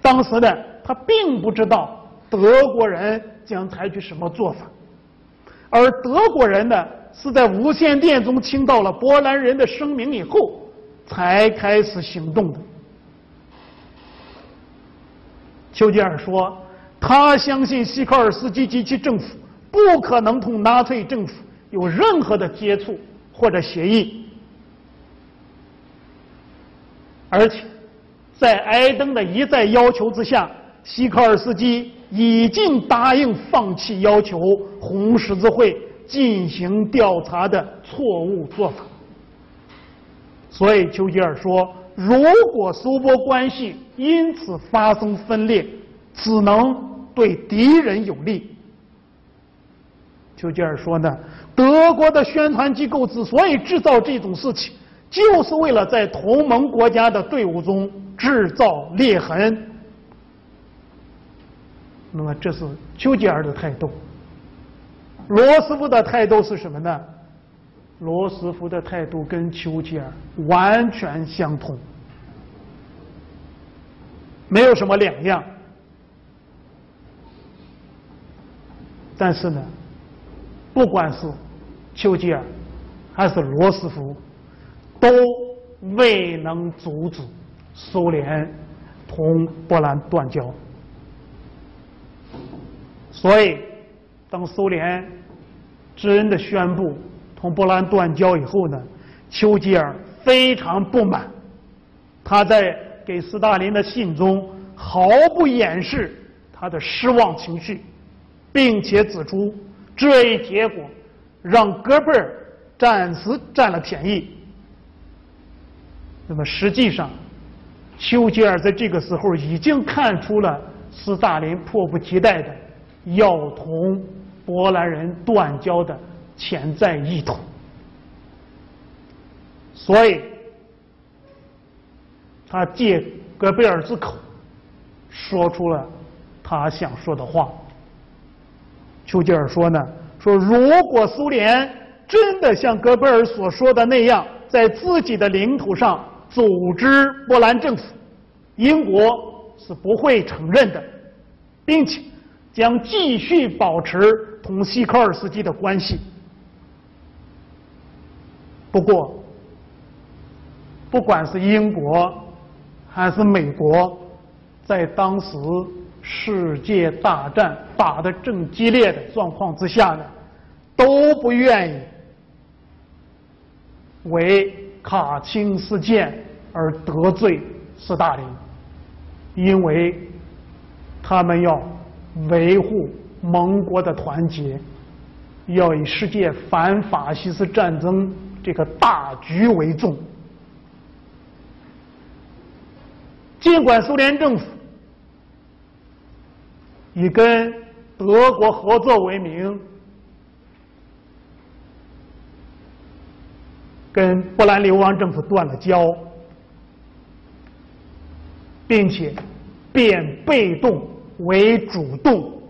当时呢，他并不知道德国人将采取什么做法，而德国人呢，是在无线电中听到了波兰人的声明以后，才开始行动的。丘吉尔说，他相信西科尔斯基及其政府不可能同纳粹政府有任何的接触或者协议，而且。在埃登的一再要求之下，西科尔斯基已经答应放弃要求红十字会进行调查的错误做法。所以丘吉尔说，如果苏波关系因此发生分裂，只能对敌人有利。丘吉尔说呢，德国的宣传机构之所以制造这种事情，就是为了在同盟国家的队伍中。制造裂痕，那么这是丘吉尔的态度。罗斯福的态度是什么呢？罗斯福的态度跟丘吉尔完全相同，没有什么两样。但是呢，不管是丘吉尔还是罗斯福，都未能阻止苏联同波兰断交。所以，当苏联真的宣布同波兰断交以后呢，丘吉尔非常不满，他在给斯大林的信中毫不掩饰他的失望情绪。并且指出，这一结果让戈贝尔暂时占了便宜。那么实际上，丘吉尔在这个时候已经看出了斯大林迫不及待的要同波兰人断交的潜在意图，所以他借戈贝尔之口说出了他想说的话。丘吉尔说呢，说如果苏联真的像戈贝尔所说的那样，在自己的领土上组织波兰政府，英国是不会承认的，并且将继续保持同西科尔斯基的关系。不过，不管是英国还是美国，在当时。世界大战打得正激烈的状况之下呢，都不愿意为卡钦事件而得罪斯大林，因为他们要维护盟国的团结，要以世界反法西斯战争这个大局为重。尽管苏联政府。以跟德国合作为名，跟波兰流亡政府断了交，并且变被动为主动，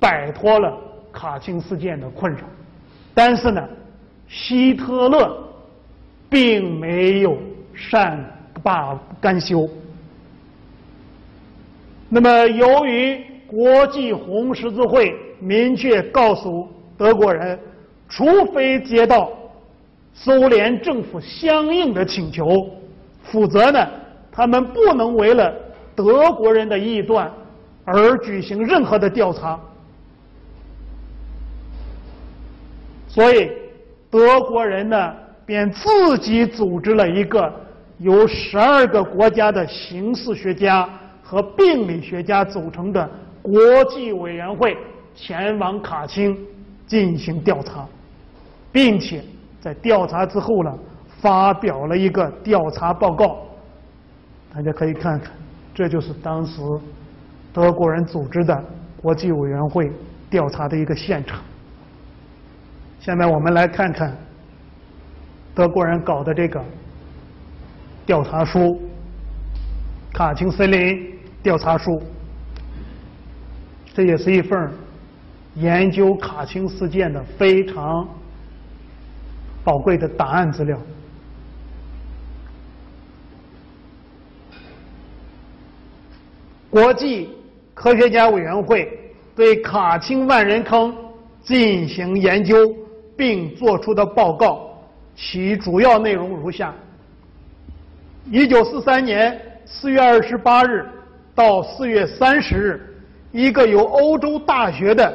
摆脱了卡钦事件的困扰。但是呢，希特勒并没有善罢甘休。那么，由于国际红十字会明确告诉德国人，除非接到苏联政府相应的请求，否则呢，他们不能为了德国人的臆断而举行任何的调查。所以，德国人呢，便自己组织了一个由十二个国家的刑事学家。和病理学家组成的国际委员会前往卡钦进行调查，并且在调查之后呢，发表了一个调查报告。大家可以看看，这就是当时德国人组织的国际委员会调查的一个现场。下面我们来看看德国人搞的这个调查书《卡钦森林》。调查书，这也是一份研究卡钦事件的非常宝贵的档案资料。国际科学家委员会对卡钦万人坑进行研究，并作出的报告，其主要内容如下：一九四三年四月二十八日。到四月三十日，一个由欧洲大学的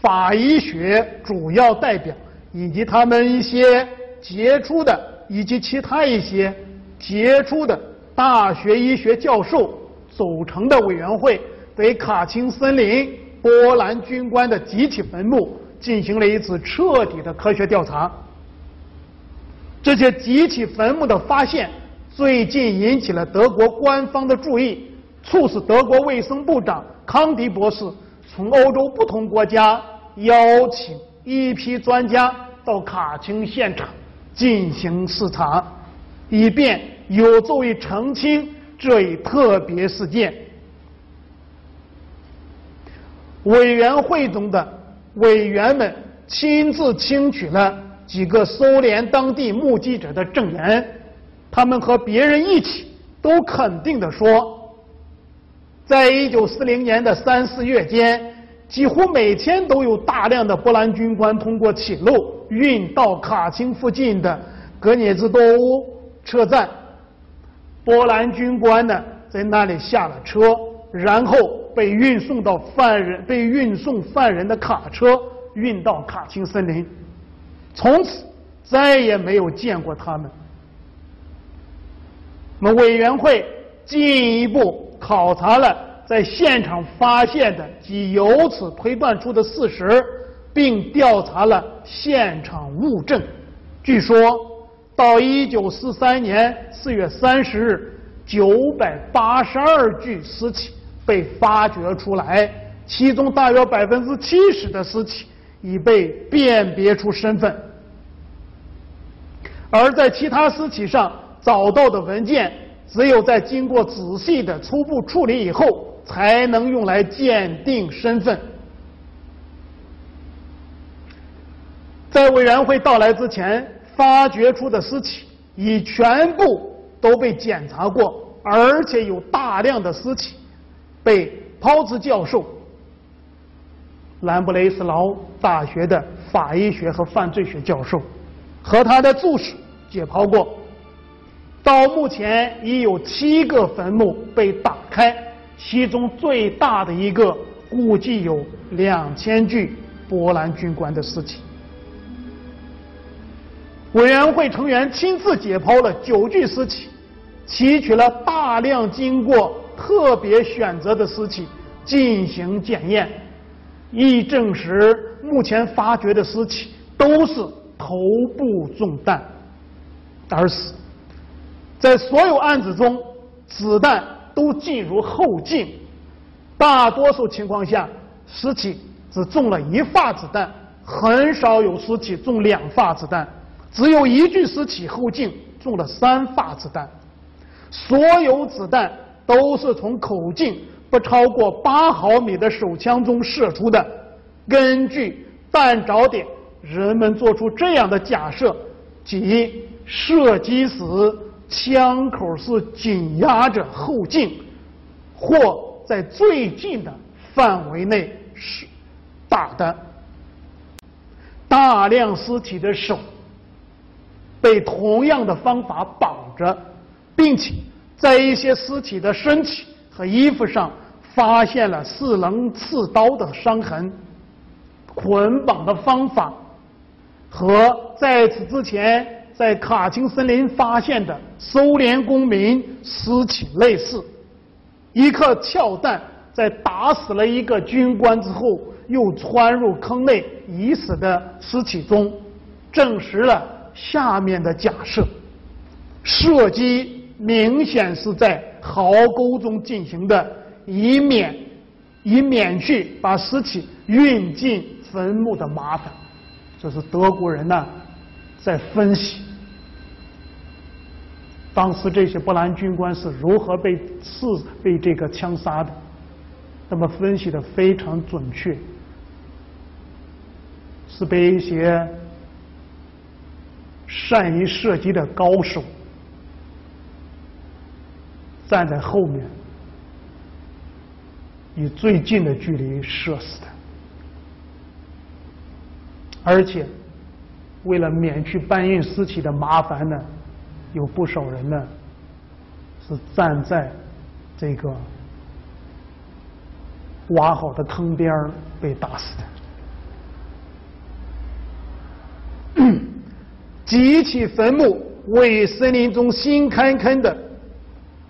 法医学主要代表以及他们一些杰出的以及其他一些杰出的大学医学教授组成的委员会，对卡钦森林波兰军官的集体坟墓进行了一次彻底的科学调查。这些集体坟墓的发现最近引起了德国官方的注意。促使德国卫生部长康迪博士从欧洲不同国家邀请一批专家到卡钦现场进行视察，以便有助于澄清这一特别事件。委员会中的委员们亲自听取了几个苏联当地目击者的证言，他们和别人一起都肯定的说，在一九四零年的三四月间，几乎每天都有大量的波兰军官通过铁路运到卡钦附近的格涅兹多乌车站，波兰军官呢在那里下了车，然后被运送到犯人被运送犯人的卡车运到卡钦森林。从此再也没有见过他们。那么委员会进一步考察了在现场发现的及由此推断出的事实，并调查了现场物证。据说，到一九四三年四月三十日，九百八十二具尸体被发掘出来，其中大约百分之七十的尸体。已被辨别出身份，而在其他尸体上找到的文件，只有在经过仔细的初步处理以后，才能用来鉴定身份。在委员会到来之前，发掘出的尸体已全部都被检查过，而且有大量的尸体被抛兹教授。兰布雷斯劳大学的法医学和犯罪学教授和他的助手解剖过，到目前已有七个坟墓被打开，其中最大的一个估计有两千具波兰军官的尸体。委员会成员亲自解剖了九具尸体，提取了大量经过特别选择的尸体进行检验。亦证实，目前发掘的尸体都是头部中弹而死。在所有案子中，子弹都进入后颈，大多数情况下，尸体只中了一发子弹，很少有尸体中两发子弹，只有一具尸体后颈中了三发子弹。所有子弹都是从口径。不超过八毫米的手枪中射出的。根据弹着点，人们做出这样的假设：即射击时枪口是紧压着后颈，或在最近的范围内是打的。大量尸体的手被同样的方法绑着，并且在一些尸体的身体和衣服上。发现了四棱刺刀的伤痕，捆绑的方法和在此之前在卡钦森林发现的苏联公民尸体类似。一颗跳弹在打死了一个军官之后，又穿入坑内已死的尸体中，证实了下面的假设：射击明显是在壕沟中进行的。以免以免去把尸体运进坟墓的麻烦，这是德国人呢在分析当时这些波兰军官是如何被刺被这个枪杀的，那么分析的非常准确，是被一些善于射击的高手站在后面。以最近的距离射死的，而且为了免去搬运尸体的麻烦呢，有不少人呢是站在这个挖好的坑边被打死的。几起坟墓为森林中新开坑的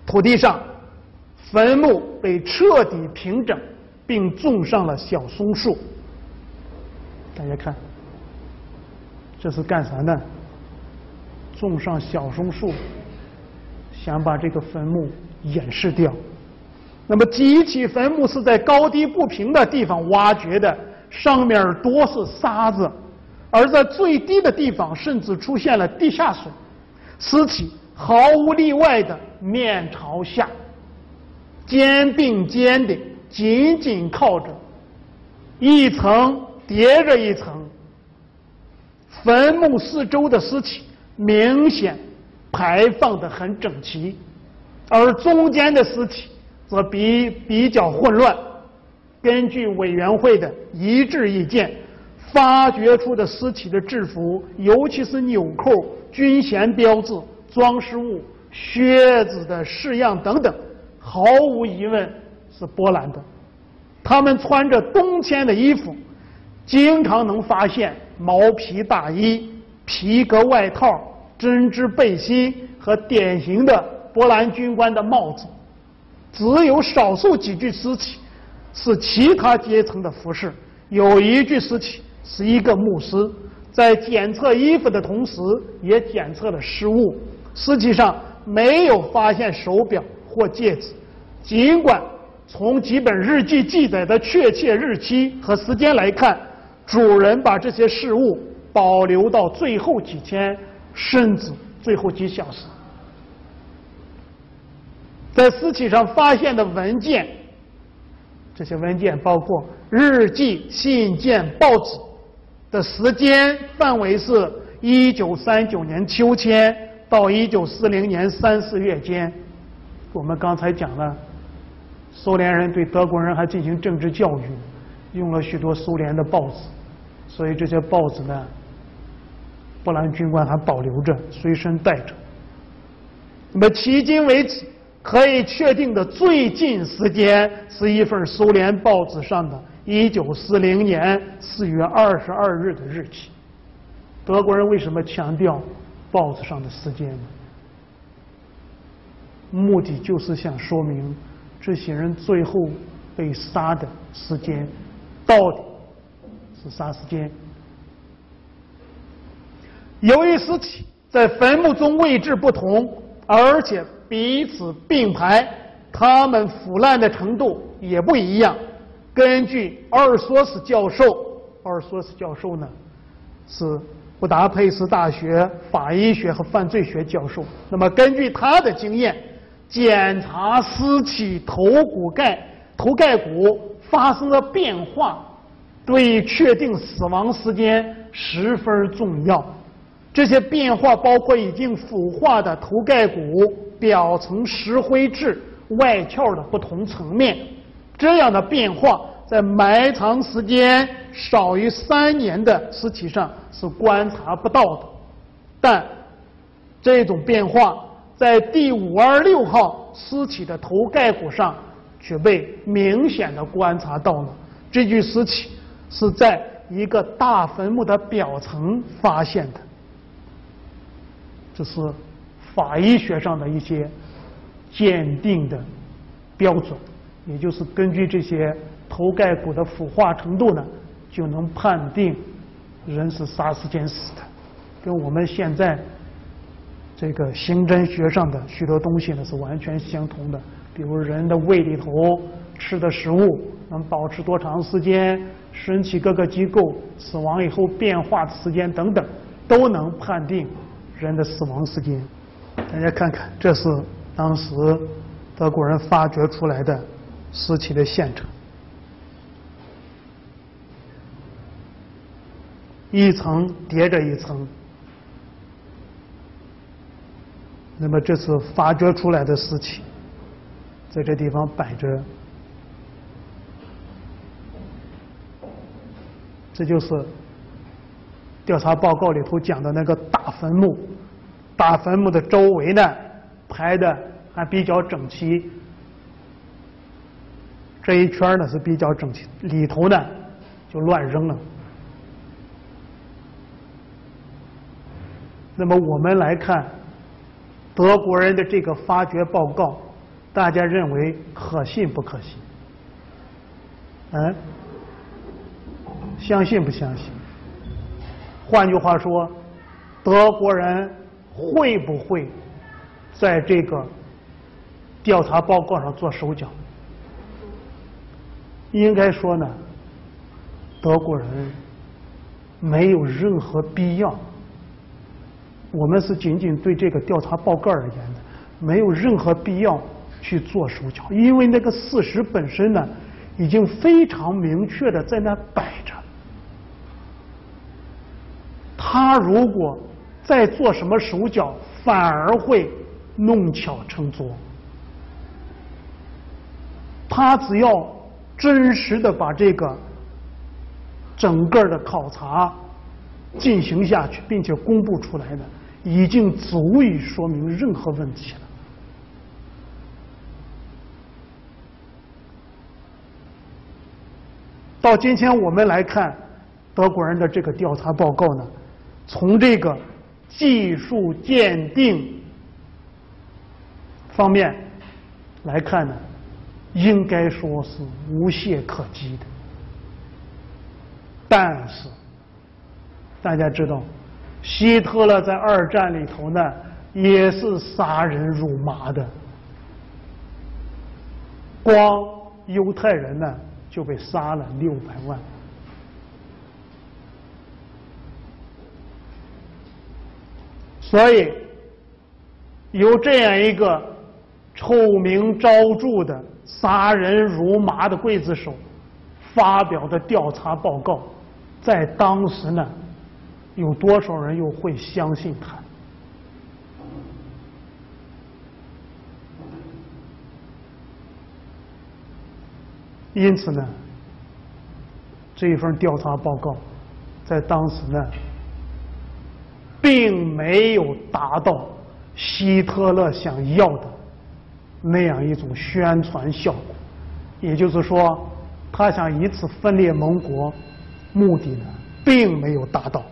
土地上。坟墓被彻底平整，并种上了小松树。大家看，这是干啥呢？种上小松树，想把这个坟墓掩饰掉。那么，几起坟墓是在高低不平的地方挖掘的，上面多是沙子，而在最低的地方甚至出现了地下水，尸体毫无例外的面朝下。肩并肩的紧紧靠着，一层叠着一层，坟墓四周的尸体明显排放的很整齐，而中间的尸体则比比较混乱。根据委员会的一致意见，发掘出的尸体的制服，尤其是纽扣、军衔标志、装饰物、靴子的式样等等，毫无疑问是波兰的。他们穿着冬天的衣服，经常能发现毛皮大衣、皮革外套、针织背心和典型的波兰军官的帽子。只有少数几具尸体是其他阶层的服饰。有一具尸体是一个牧师，在检测衣服的同时，也检测了失物。尸体上没有发现手表或戒指，尽管。从几本日记记载的确切日期和时间来看，主人把这些事物保留到最后几天，甚至最后几小时。在尸体上发现的文件，这些文件包括日记、信件、报纸的时间范围是1939年秋天到1940年三四月间。我们刚才讲了。苏联人对德国人还进行政治教育，用了许多苏联的报纸，所以这些报纸呢，波兰军官还保留着，随身带着。那么迄今为止可以确定的最近时间是一份苏联报纸上的1940年4月22日的日期。德国人为什么强调报纸上的时间？目的就是想说明。这些人最后被杀的时间到底是啥时间？由于尸体在坟墓中位置不同，而且彼此并排，他们腐烂的程度也不一样。根据阿尔索斯教授，阿尔索斯教授呢是布达佩斯大学法医学和犯罪学教授。那么根据他的经验。检查尸体头骨盖、头盖骨发生了变化，对确定死亡时间十分重要。这些变化包括已经腐化的头盖骨表层石灰质外壳的不同层面。这样的变化在埋藏时间少于三年的尸体上是观察不到的，但这种变化。在第五二六号尸体的头盖骨上，却被明显的观察到了。这具尸体是在一个大坟墓的表层发现的。这是法医学上的一些鉴定的标准，也就是根据这些头盖骨的腐化程度呢，就能判定人是啥时间死的，跟我们现在。这个刑侦学上的许多东西呢是完全相同的，比如人的胃里头吃的食物能保持多长时间，身体各个机构死亡以后变化的时间等等，都能判定人的死亡时间。大家看看，这是当时德国人发掘出来的尸体的现场，一层叠着一层。那么这次发掘出来的尸体，在这地方摆着，这就是调查报告里头讲的那个大坟墓。大坟墓的周围呢，排的还比较整齐，这一圈呢是比较整齐，里头呢就乱扔了。那么我们来看。德国人的这个发掘报告，大家认为可信不可信？嗯，相信不相信？换句话说，德国人会不会在这个调查报告上做手脚？应该说呢，德国人没有任何必要。我们是仅仅对这个调查报告而言的，没有任何必要去做手脚，因为那个事实本身呢，已经非常明确的在那摆着。他如果再做什么手脚，反而会弄巧成拙。他只要真实的把这个整个的考察进行下去，并且公布出来的，已经足以说明任何问题了。到今天我们来看德国人的这个调查报告呢，从这个技术鉴定方面来看呢，应该说是无懈可击的。但是大家知道，希特勒在二战里头呢，也是杀人如麻的，光犹太人呢。就被杀了六百万，所以有这样一个臭名昭著的杀人如麻的刽子手发表的调查报告，在当时呢，有多少人又会相信他？因此呢，这一份调查报告在当时呢，并没有达到希特勒想要的那样一种宣传效果。也就是说，他想以此分裂盟国，目的呢，并没有达到。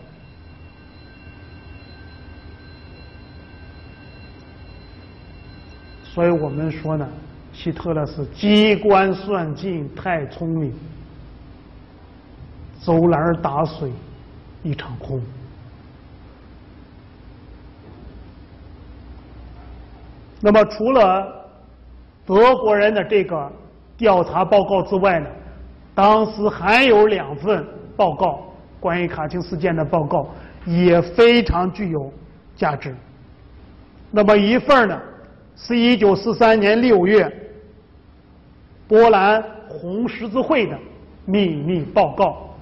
所以我们说呢。希特勒是机关算尽，太聪明，走篮打水一场空。那么，除了德国人的这个调查报告之外呢，当时还有两份报告，关于卡钦事件的报告也非常具有价值。那么一份呢，是一九四三年六月。波兰红十字会的秘密报告，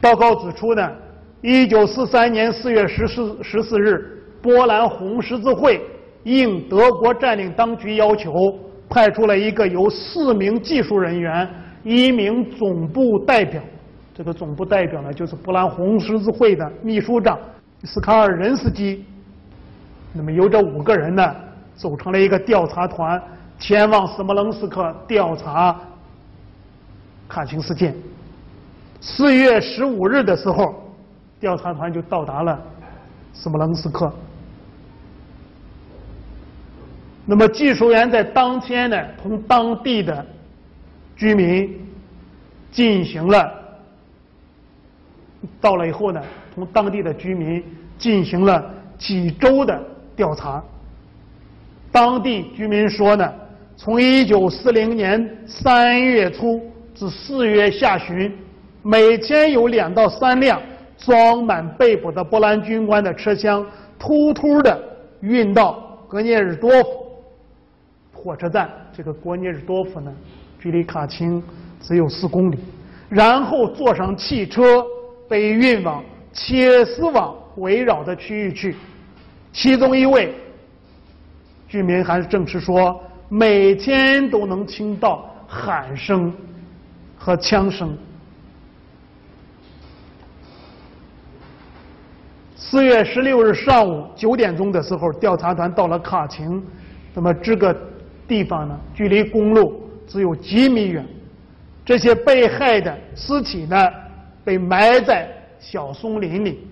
报告指出呢，一九四三年四月十四十四日，波兰红十字会应德国占领当局要求，派出了一个由四名技术人员、一名总部代表，这个总部代表呢，就是波兰红十字会的秘书长斯卡尔任斯基。那么由这五个人呢？组成了一个调查团，前往斯摩棱斯克调查卡钦事件。四月十五日的时候，调查团就到达了斯摩棱斯克。那么技术员在当天呢，同当地的居民进行了，到了以后呢，同当地的居民进行了几周的调查。当地居民说呢，从一九四零年三月初至四月下旬，每天有两到三辆装满被捕的波兰军官的车厢，突突的运到格涅日多夫火车站。这个格涅日多夫呢，距离卡钦只有四公里，然后坐上汽车被运往切斯网围绕的区域去。其中一位。居民还证实说，每天都能听到喊声和枪声。四月十六日上午九点钟的时候，调查团到了卡廷，那么这个地方呢，距离公路只有几米远。这些被害的尸体呢，被埋在小松林里。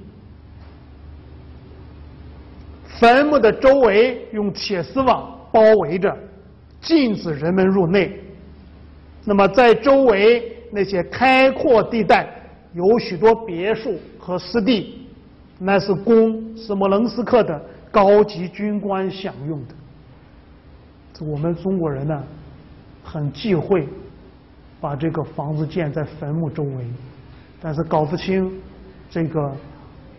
坟墓的周围用铁丝网包围着，禁止人们入内。那么，在周围那些开阔地带，有许多别墅和湿地，那是供斯摩棱斯克的高级军官享用的。我们中国人呢，很忌讳把这个房子建在坟墓周围，但是搞不清这个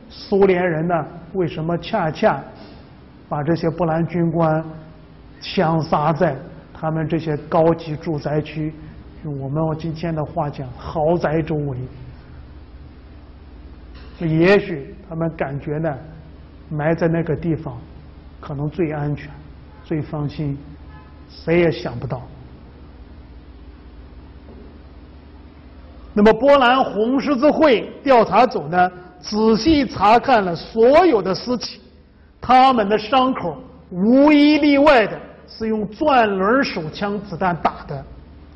苏联人呢，为什么恰恰。把这些波兰军官枪杀在他们这些高级住宅区，用我们今天的话讲，豪宅周围。也许他们感觉呢，埋在那个地方可能最安全、最放心，谁也想不到。那么波兰红十字会调查组呢，仔细查看了所有的尸体，他们的伤口无一例外的是用转轮手枪子弹打的，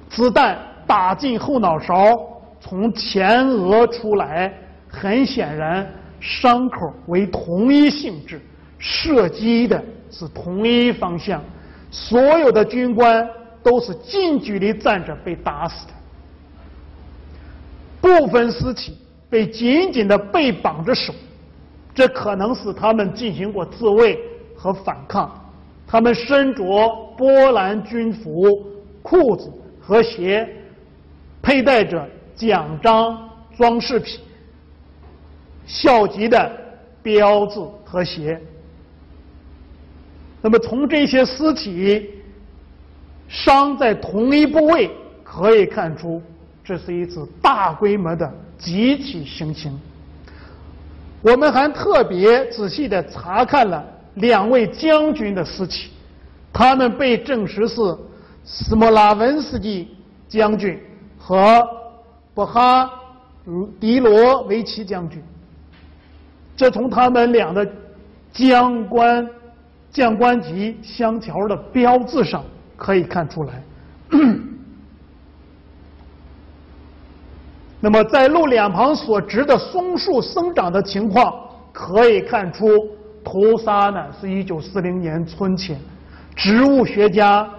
子弹打进后脑勺，从前额出来，很显然伤口为同一性质，射击的是同一方向，所有的军官都是近距离站着被打死的。部分尸体被紧紧的被绑着手，这可能是他们进行过自卫和反抗。他们身着波兰军服、裤子和鞋，佩戴着奖章、装饰品、校级的标志和鞋。那么，从这些尸体伤在同一部位可以看出。这是一次大规模的集体行刑。我们还特别仔细的查看了两位将军的尸体，他们被证实是斯莫拉文斯基将军和布哈迪罗维奇将军。这从他们俩的将官将官级相条的标志上可以看出来。那么，在路两旁所植的松树生长的情况，可以看出屠杀呢是一九四零年春前。植物学家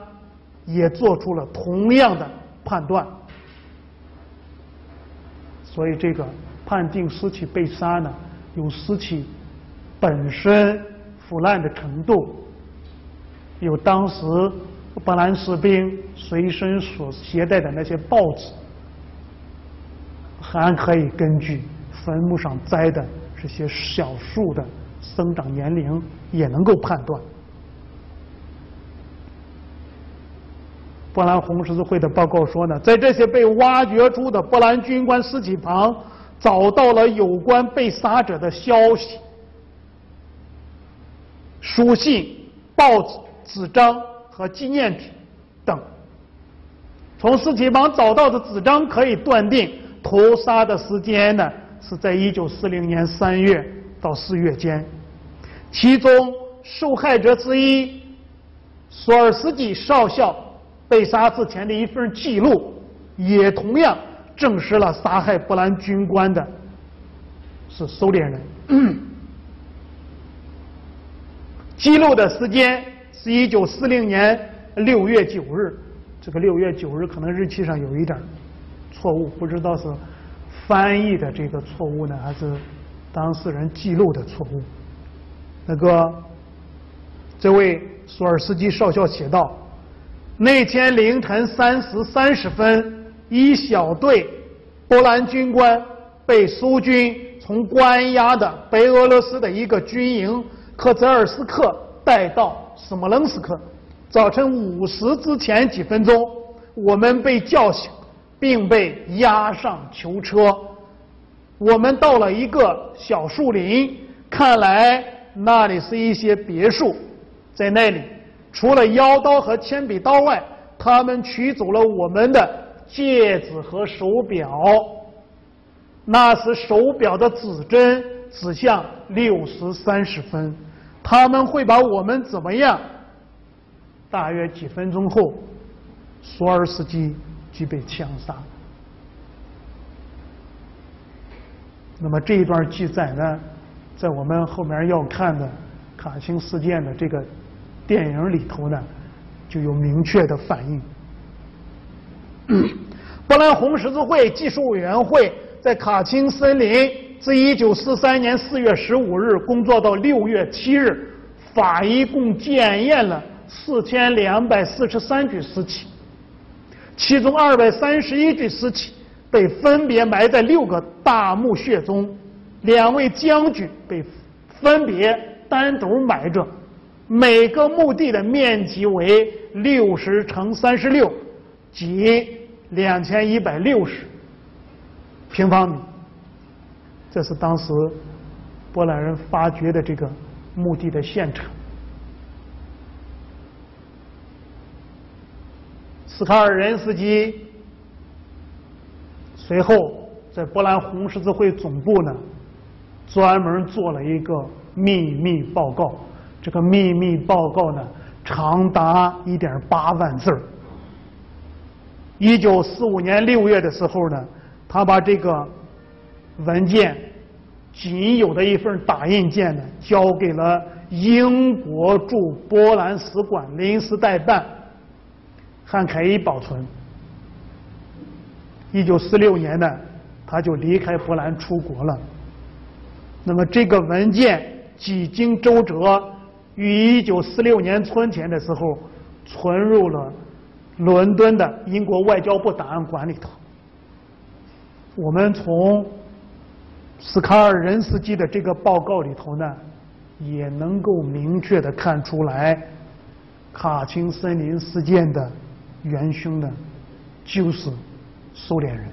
也做出了同样的判断，所以这个判定尸体被杀呢，有尸体本身腐烂的程度，有当时波兰士兵随身所携带的那些报纸。还可以根据坟墓上栽的这些小树的生长年龄，也能够判断。波兰红十字会的报告说呢，在这些被挖掘出的波兰军官尸体旁，找到了有关被杀者的消息、书信、报纸、纸张和纪念品等。从尸体旁找到的纸张可以断定。屠杀的时间呢，是在一九四零年三月到四月间。其中受害者之一索尔斯基少校被杀之前的一份记录，也同样证实了杀害波兰军官的是苏联人。记录的时间是一九四零年六月九日，这个六月九日可能日期上有一点。错误不知道是翻译的这个错误呢，还是当事人记录的错误？那个这位索尔斯基少校写道：那天凌晨三时三十分，一小队波兰军官被苏军从关押的白俄罗斯的一个军营克泽尔斯克带到斯莫棱斯克。早晨五时之前几分钟，我们被叫醒。并被押上囚车，我们到了一个小树林，看来那里是一些别墅。在那里，除了腰刀和铅笔刀外，他们取走了我们的戒指和手表。那时手表的指针指向六时三十分。他们会把我们怎么样？大约几分钟后，索尔斯基。即被枪杀。那么这一段记载呢，在我们后面要看的卡钦事件的这个电影里头呢，就有明确的反映。波兰红十字会技术委员会在卡钦森林自一九四三年四月十五日工作到六月七日，法医共检验了四千两百四十三具尸体。其中二百三十一具尸体被分别埋在六个大墓穴中，两位将军被分别单独埋着，每个墓地的面积为六十乘三十六，即两千一百六十平方米。这是当时波兰人发掘的这个墓地的现场。斯卡尔任斯基随后在波兰红十字会总部呢，专门做了一个秘密报告。这个秘密报告呢，长达一点八万字一九四五年六月的时候呢，他把这个文件仅有的一份打印件呢，交给了英国驻波兰使馆临时代办。汉凯伊保存。一九四六年呢，他就离开波兰出国了。那么这个文件几经周折，于一九四六年春天的时候，存入了伦敦的英国外交部档案馆里头。我们从斯卡尔任斯基的这个报告里头呢，也能够明确的看出来卡钦森林事件的。元凶呢，就是苏联人。